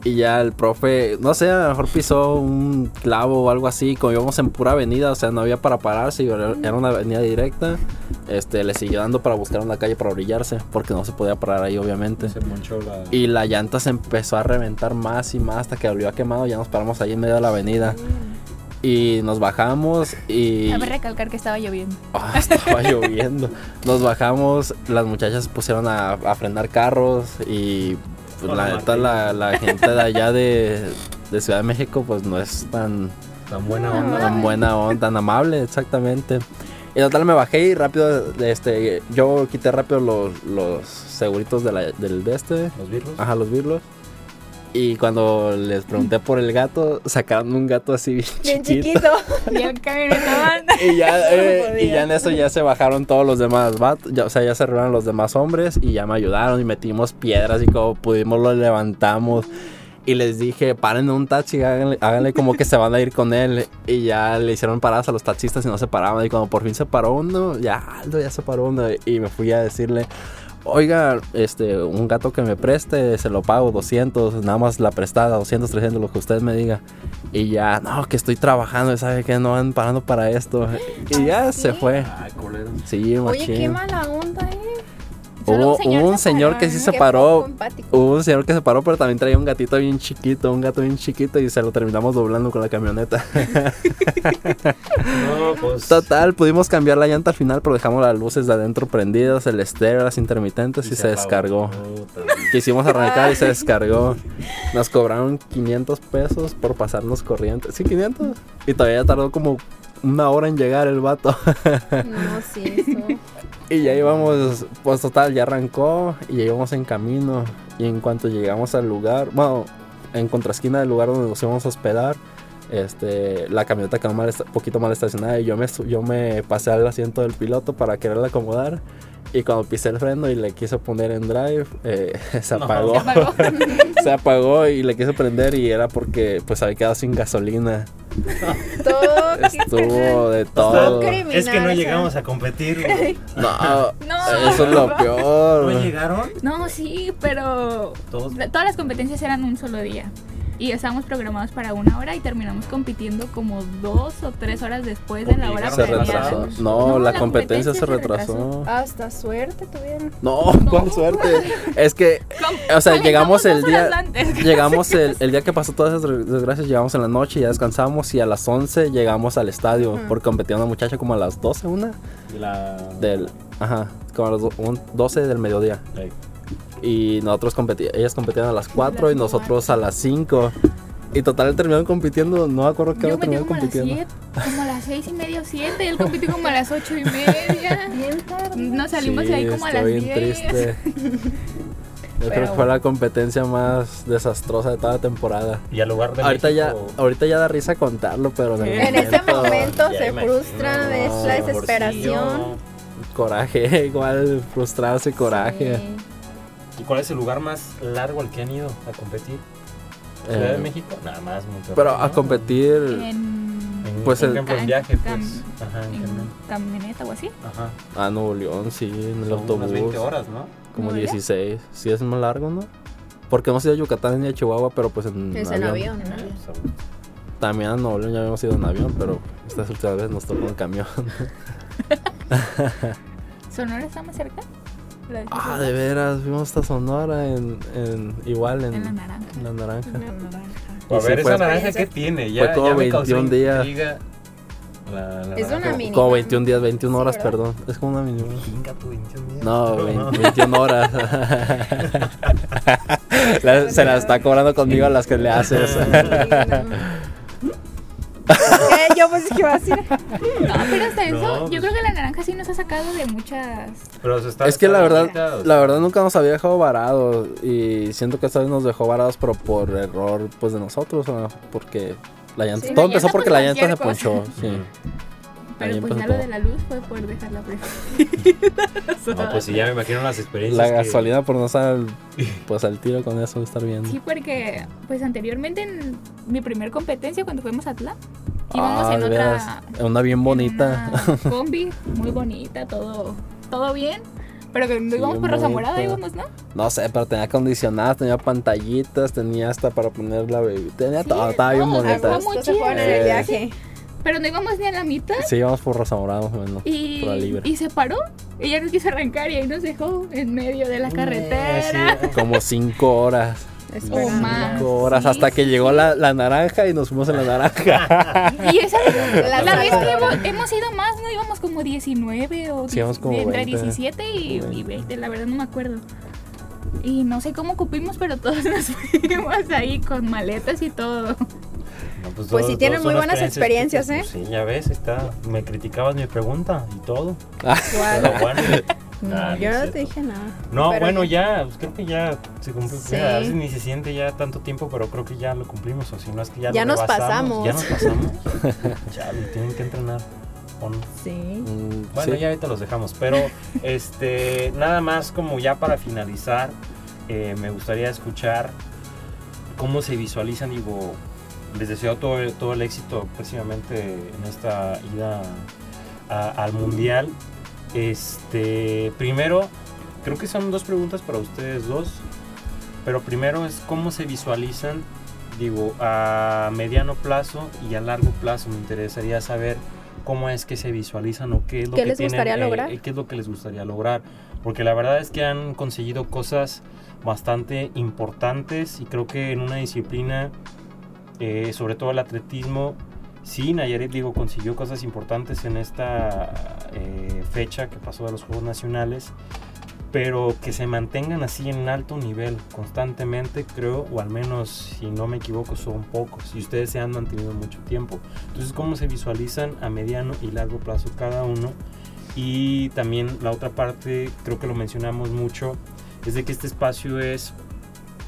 Y ya el profe, no sé, a lo mejor pisó un clavo o algo así. Como íbamos en pura avenida, o sea, no había para pararse. Era una avenida directa. Este, le siguió dando para buscar una calle para orillarse. Porque no se podía parar ahí, obviamente. Se ponchó la. Y la llanta se empezó a reventar más y más hasta que volvió a quemado. Ya nos paramos ahí en medio de la avenida. Y nos bajamos y... Cabe recalcar que estaba lloviendo. Ah, estaba lloviendo. Nos bajamos, las muchachas pusieron a, a frenar carros y pues, la neta Martín. la, la gente de allá de, de Ciudad de México pues no es tan, Tan buena onda. tan buena onda, tan amable, exactamente. Y total me bajé y rápido, este, yo quité rápido los, los seguritos de la- del de este, Los virus. Ajá, los birlos. Y cuando les pregunté por el gato, sacaron un gato así bien, Bien chiquito. chiquito. Y ya, eh, y ya en eso ya se bajaron todos los demás vatos, ya, o sea, ya se reunieron los demás hombres y ya me ayudaron y metimos piedras y como pudimos lo levantamos. Y les dije, paren un taxi, háganle, háganle como que se van a ir con él. Y ya le hicieron paradas a los taxistas y no se paraban. Y cuando por fin se paró uno, ya Aldo ya se paró uno. Y me fui a decirle, oiga, este, un gato que me preste, se lo pago 200, nada más la prestada, 200, 300, lo que usted me diga. Y ya, no, que estoy trabajando, sabe que no van parando para esto. Y ya se fue. Ay, culero. Sí, Oye, machín. qué mala onda, eh. Hubo, un señor hubo un se señor paró, que sí se paró. Hubo un señor que se paró, pero también traía un gatito bien chiquito, un gato bien chiquito y se lo terminamos doblando con la camioneta. No, pues. Total, pudimos cambiar la llanta al final, pero dejamos las luces de adentro prendidas, el estéreo, las intermitentes y, se, apagó. descargó. Quisimos arrancar y se descargó. Nos cobraron 500 pesos por pasarnos corriente. Sí, 500. Y todavía tardó como una hora en llegar el vato. No, sí, eso. Y ya íbamos, pues total, ya arrancó y ya íbamos en camino. Y en cuanto llegamos al lugar, bueno, en contraesquina del lugar donde nos íbamos a hospedar, este, la camioneta quedó mal, poquito mal estacionada y yo me, yo me pasé al asiento del piloto para quererla acomodar. Y cuando pisé el freno y le quise poner en drive, eh, se No. apagó. Se apagó. se apagó y le quise prender y era porque pues había quedado sin gasolina. Todo Estuvo de Todo todo. criminal. Es que no llegamos a competir. No, No. eso es lo peor. ¿No llegaron? No, sí, pero todas las competencias eran un solo día. Y estábamos programados para una hora y terminamos compitiendo como dos o tres horas después de la hora Se retrasó. No, No, la, la competencia, competencia se se retrasó. Hasta suerte tuvieron. No, ¿cuál suerte? Es que, o sea, llegamos el día. antes. Llegamos el, el día que pasó todas esas desgracias, llegamos en la noche, ya descansamos y a las 11 llegamos al estadio Ujú. porque competía una muchacha como a las 12, una La. del, ajá, como a las do- un- 12 del mediodía. Y nosotros competi ellas competían a las 4 y nosotros a las 5. Y total terminaron compitiendo, no me acuerdo qué hora terminaron compitiendo. siete, como a las seis y media o siete, y él compitió como a las ocho y media. Nos salimos de ahí como a las estoy bien diez. triste. Yo creo Pero que fue la competencia más desastrosa de toda la temporada. Y al lugar de Ahorita ya, México, ahorita ya da risa contarlo, pero en el En ese momento ya se imagino, frustra, No, la desesperación. coraje, igual frustrarse coraje. Sí. ¿Y cuál es el lugar más largo al que han ido a competir? ¿Ciudad Eh, de México? Nada más, Monterrey. pero a ¿no? competir, En, En, Pues por el- ejemplo, en en viaje, cam- pues. Ajá, en camioneta o así. Ajá. a Nuevo León, sí, en el Son autobús. unas 20 horas, ¿no? Como ¿Nuevo León? 16. Sí, es más largo, ¿no? Porque hemos ido a Yucatán ni a Chihuahua, pero pues en, Es en avión. En avión. Pues, gusto. También a Nuevo León ya habíamos ido en avión, pero esta última vez nos tocó en camión. ¿Sonora está más cerca? La ah, de veras, fuimos hasta Sonora en, en igual en, En la naranja. en la naranja. A Y ver, fue- esa naranja, ¿qué tiene? Ya, fue como ya me causó 21 días. intriga La, la Es una mini- Como 21 días, 21 Sí, horas, ¿verdad? perdón. Es como una mini. Chinga tu 21 días. No, 20 21 horas. La- se la está cobrando conmigo a las que le haces. Eh, yo pues que iba a decir. No, pero hasta eso, No, yo pues- creo que la naranja sí nos ha sacado de muchas. Pero se está- Es que la verdad, la verdad nunca nos había dejado varados y siento que esta vez nos dejó varados, pero por error pues de nosotros, o porque la llanta, Sí, todo la empezó llanta porque por la llanta se ponchó, sí. Pero pues ya lo de la luz fue por dejarla preferida. No, pues sí, ya me imagino las experiencias. La que- gasolina por no estar al- pues al tiro con eso de estar viendo. Sí, porque pues anteriormente en mi primer competencia cuando fuimos a Atlán, íbamos Ah, en de otra una bien en bonita. una combi, muy bonita, todo todo bien, pero que no Sí, íbamos por bien Rosa Morada, íbamos, ¿no? No sé, pero tenía acondicionadas, tenía pantallitas, tenía hasta para poner la bebida. Tenía Sí, todo, estaba bien bonita. estaba muy fueron en el Eh, viaje. Pero no íbamos ni a la mitad Sí, íbamos por Rosa Morada más o menos. y, Por la libre. y se paró. Ella nos quiso arrancar y ahí nos dejó en medio de la carretera. Sí, Como cinco horas. O más. Cinco horas Sí, hasta que sí. llegó la, la naranja y nos fuimos en la naranja. Y esa La la vez que hemos, hemos ido más, ¿no? Íbamos como 19 o Sí, como entre 20. 17 y, y 20. 20, la verdad no me acuerdo. Y no sé cómo cupimos, pero todos nos fuimos ahí con maletas y todo. No, Pues todos- sí tienen muy buenas experiencias, ¿eh? pues sí, ya ves, está. Me criticabas mi pregunta y todo. ¿Cuál? Pero bueno. No, Ah, yo no te dije nada. No, Pero bueno, ya- pues creo que ya se cumplió. Sí. Mira, a veces ni se siente ya tanto tiempo, pero creo que ya lo cumplimos. O si no es que ya, Ya lo nos pasamos. Ya nos pasamos. Chale, tienen que entrenar. ¿o no? Sí. Mm, Bueno, sí. ya ahorita los dejamos. Pero, este, nada más como ya para finalizar, eh, me gustaría escuchar cómo se visualizan. Digo, les deseo todo, el- todo el éxito próximamente en esta ida a- al mundial. Este, primero, creo que son dos preguntas para ustedes dos. Pero primero es cómo se visualizan, digo, a mediano plazo y a largo plazo. Me interesaría saber cómo es que se visualizan o qué es lo ¿Qué que les tienen, gustaría eh, lograr? qué es lo que les gustaría lograr. Porque la verdad es que han conseguido cosas bastante importantes y creo que en una disciplina, eh, sobre todo el atletismo, sí, Nayarit digo, consiguió cosas importantes en esta eh, fecha que pasó de los Juegos Nacionales, pero que se mantengan así en alto nivel constantemente, creo, o al menos si no me equivoco son pocos, y ustedes se han mantenido mucho tiempo. Entonces, ¿cómo se visualizan a mediano y largo plazo cada uno? Y también la otra parte, creo que lo mencionamos mucho, es de que este espacio es,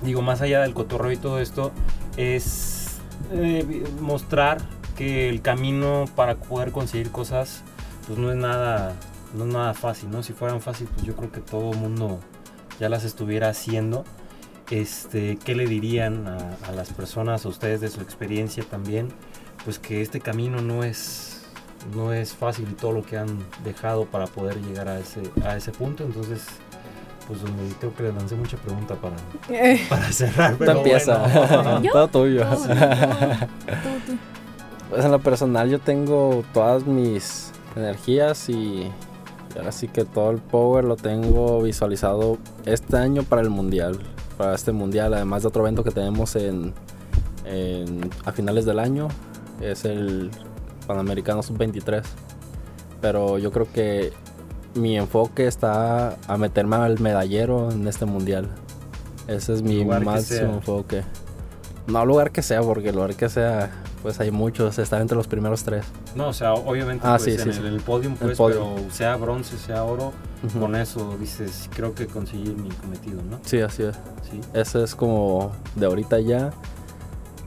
digo, más allá del cotorreo y todo esto, es eh, mostrar que el camino para poder conseguir cosas, pues no es nada, no es nada fácil, ¿no? Si fueran fácil, pues yo creo que todo el mundo ya las estuviera haciendo. Este, ¿qué le dirían a, a las personas, a ustedes de su experiencia también? Pues que este camino no es, no es fácil y todo lo que han dejado para poder llegar a ese, a ese punto. Entonces, pues donde creo que le lancé mucha pregunta para, para cerrar. Pero empieza. bueno. ¿Yo? Todo tuyo. Todo, todo. Pues en lo personal yo tengo todas mis energías y y ahora sí que todo el power lo tengo visualizado este año para el mundial. Para este mundial, además de otro evento que tenemos en, en- a finales del año, es el Panamericano Sub-23. Pero yo creo que mi enfoque está a meterme al medallero en este mundial. Ese es mi Lugar máximo enfoque. No lugar que sea, porque el lugar que sea, pues hay muchos, estar entre los primeros tres. No, o sea, obviamente Ah, pues, sí, en sí, el, sí. el podium, pues, pero sea bronce, sea oro, con eso dices, creo que conseguí mi cometido, ¿no? Sí, así es. Sí. Eso es como de ahorita ya.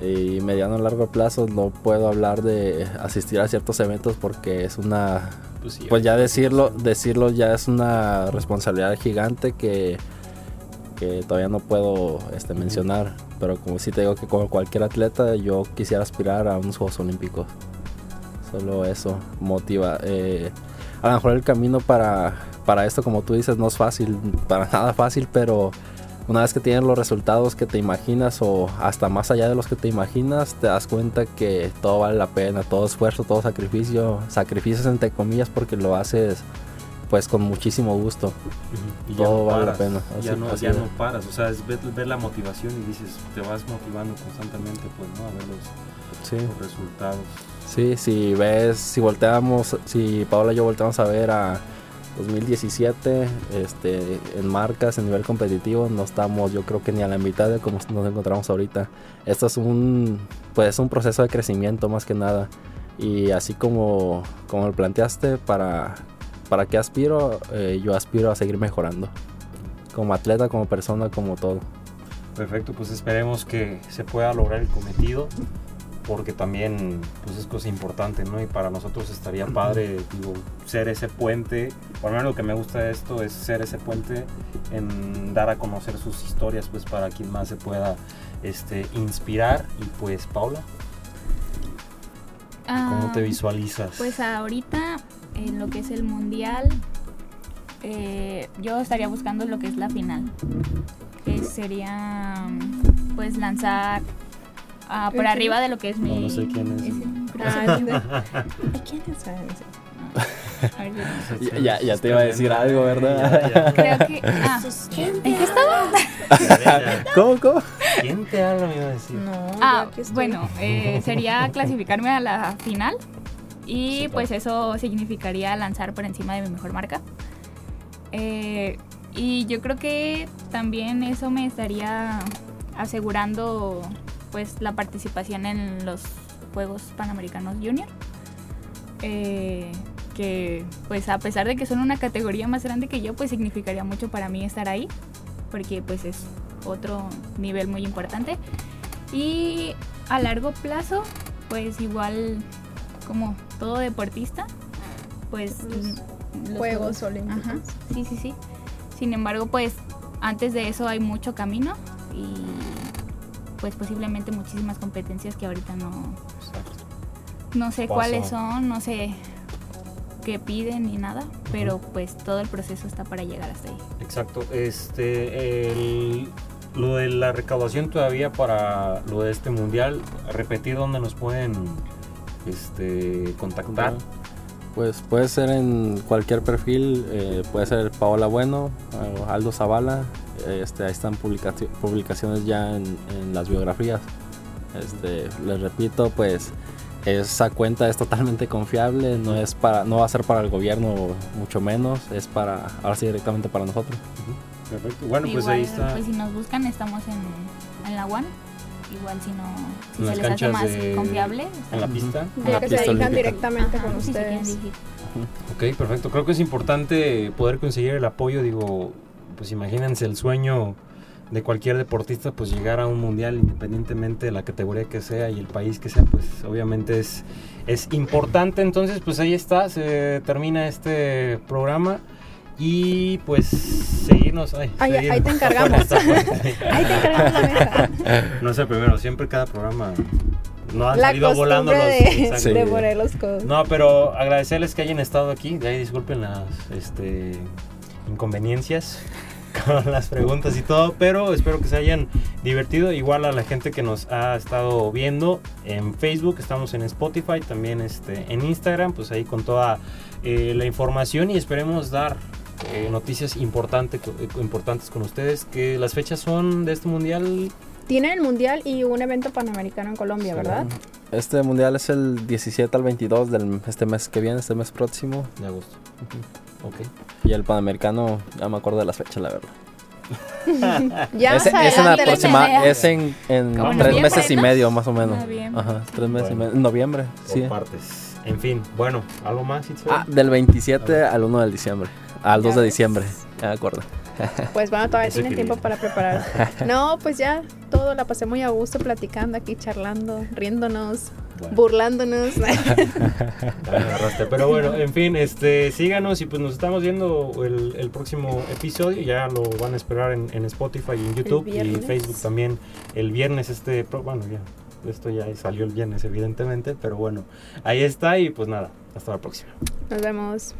Y mediano a largo plazo no puedo hablar de asistir a ciertos eventos porque es una Pues, pues ya decirlo, decirlo ya es una responsabilidad gigante que, que todavía no puedo este, mencionar. Pero como sí te digo que como cualquier atleta yo quisiera aspirar a unos Juegos Olímpicos. Solo eso motiva. Eh, a lo mejor el camino para, para esto, como tú dices, no es fácil, para nada fácil, pero una vez que tienes los resultados que te imaginas o hasta más allá de los que te imaginas, te das cuenta que todo vale la pena, todo esfuerzo, todo sacrificio, sacrificios entre comillas porque lo haces pues con muchísimo gusto. Y todo no vale la paras, pena, Ya, no, ya no paras, o sea, es ver, ver la motivación y dices, te vas motivando constantemente, pues, ¿no? A ver los, Sí. los resultados. Sí, si ves, si volteamos, si Paola y yo volteamos a ver a 2017, este, en marcas, en nivel competitivo, no estamos, yo creo que ni a la mitad de cómo nos encontramos ahorita. Esto es un, pues, un proceso de crecimiento más que nada. Y así como, como lo planteaste, para, para qué aspiro, Eh, yo aspiro a seguir mejorando. Como atleta, como persona, como todo. Perfecto, pues esperemos que se pueda lograr el cometido, porque también pues es cosa importante, ¿no? Y para nosotros estaría padre, digo, ser ese puente, por lo menos lo que me gusta de esto es ser ese puente en dar a conocer sus historias, pues para quien más se pueda este, inspirar. Y pues, Paula, ¿cómo te Ah, visualizas? Pues ahorita, en lo que es el mundial, eh, yo estaría buscando lo que es la final. Que sería, pues, lanzar ah, por arriba de lo que es mi. No, no sé quién es. es ¿De quién es? Ese. A ver, yo- Ya, ya, ya te iba a decir algo, ¿verdad? Ya, ya. Creo que. Ah, ¿En qué estaba? ¿Cómo, cómo? ¿Quién te habla? Me iba a decir. No, Ah, bueno, eh, sería clasificarme a la final y pues eso significaría lanzar por encima de mi mejor marca. Eh, y yo creo que también eso me estaría asegurando pues la participación en los Juegos Panamericanos Junior. Eh, que pues a pesar de que son una categoría más grande que yo, pues significaría mucho para mí estar ahí, porque pues es otro nivel muy importante. Y a largo plazo, pues igual como todo deportista, pues Los Juegos Olímpicos. Ajá, sí, sí, sí. Sin embargo, pues antes de eso hay mucho camino y pues posiblemente muchísimas competencias que ahorita no, no sé Paso. cuáles son, no sé qué piden ni nada, pero pues todo el proceso está para llegar hasta ahí. Exacto. Este, el- lo de la recaudación todavía para lo de este mundial, repetir dónde nos pueden este, contactar. Pues puede ser en cualquier perfil, eh, puede ser Paola Bueno, Aldo Zavala, este, ahí están publicaci- publicaciones ya en, en las biografías. Este, les repito, pues esa cuenta es totalmente confiable, no es para, no va a ser para el gobierno, mucho menos, es para, ahora sí directamente para nosotros. Perfecto. Bueno, pues Igual, ahí está. Pues si nos buscan estamos en, en la UAN. Igual si no, si se les hace más de- confiable. En la pista. De la que se pista olímpica. directamente Ajá, con si quieren ustedes. dirigir. Ok, perfecto. Creo que es importante poder conseguir el apoyo. Digo, pues imagínense el sueño de cualquier deportista, pues llegar a un mundial independientemente de la categoría que sea y el país que sea, pues obviamente es, es importante. Entonces, pues ahí está, se termina este programa. Y pues seguirnos. Ay, seguirnos. ahí te encargamos. Ahí te encargamos la mesa. No sé, primero, siempre cada programa no han La salido volando los. costumbre de, exacto. Sí. de poner los codos. No, pero agradecerles que hayan estado aquí. De ahí disculpen las este, inconveniencias con las preguntas y todo, pero espero que se hayan divertido. Igual a la gente que nos ha estado viendo en Facebook, estamos en Spotify, también este, en Instagram, pues ahí con toda eh, la información y esperemos dar eh, noticias importante, eh, importantes con ustedes. Que las fechas son de este mundial. Tienen el mundial y un evento panamericano en Colombia, Sí. ¿verdad? Este mundial es el 17 al 22 del este mes que viene, este mes próximo. De agosto. Ok. Y el panamericano, ya me acuerdo de las fechas, la verdad. Ya es, en, aproxima- es en, tres meses y medio más o menos. Noviembre, Ajá, tres meses y medio. En noviembre, Por sí. partes. En fin, bueno, ¿algo más? Ah, del 27 al 1 de diciembre. Al 2 de diciembre. Ya me acuerdo. Pues bueno, todavía tienen tiempo para preparar. No, pues ya todo la pasé muy a gusto platicando aquí, charlando, riéndonos, Bueno. burlándonos. Pero bueno, en fin, este, síganos y pues nos estamos viendo el, el próximo episodio. Ya lo van a esperar en, en Spotify en YouTube y. Facebook también el viernes. Este, bueno, ya, esto ya salió el viernes, evidentemente. Pero bueno, ahí está y pues nada, hasta la próxima. Nos vemos.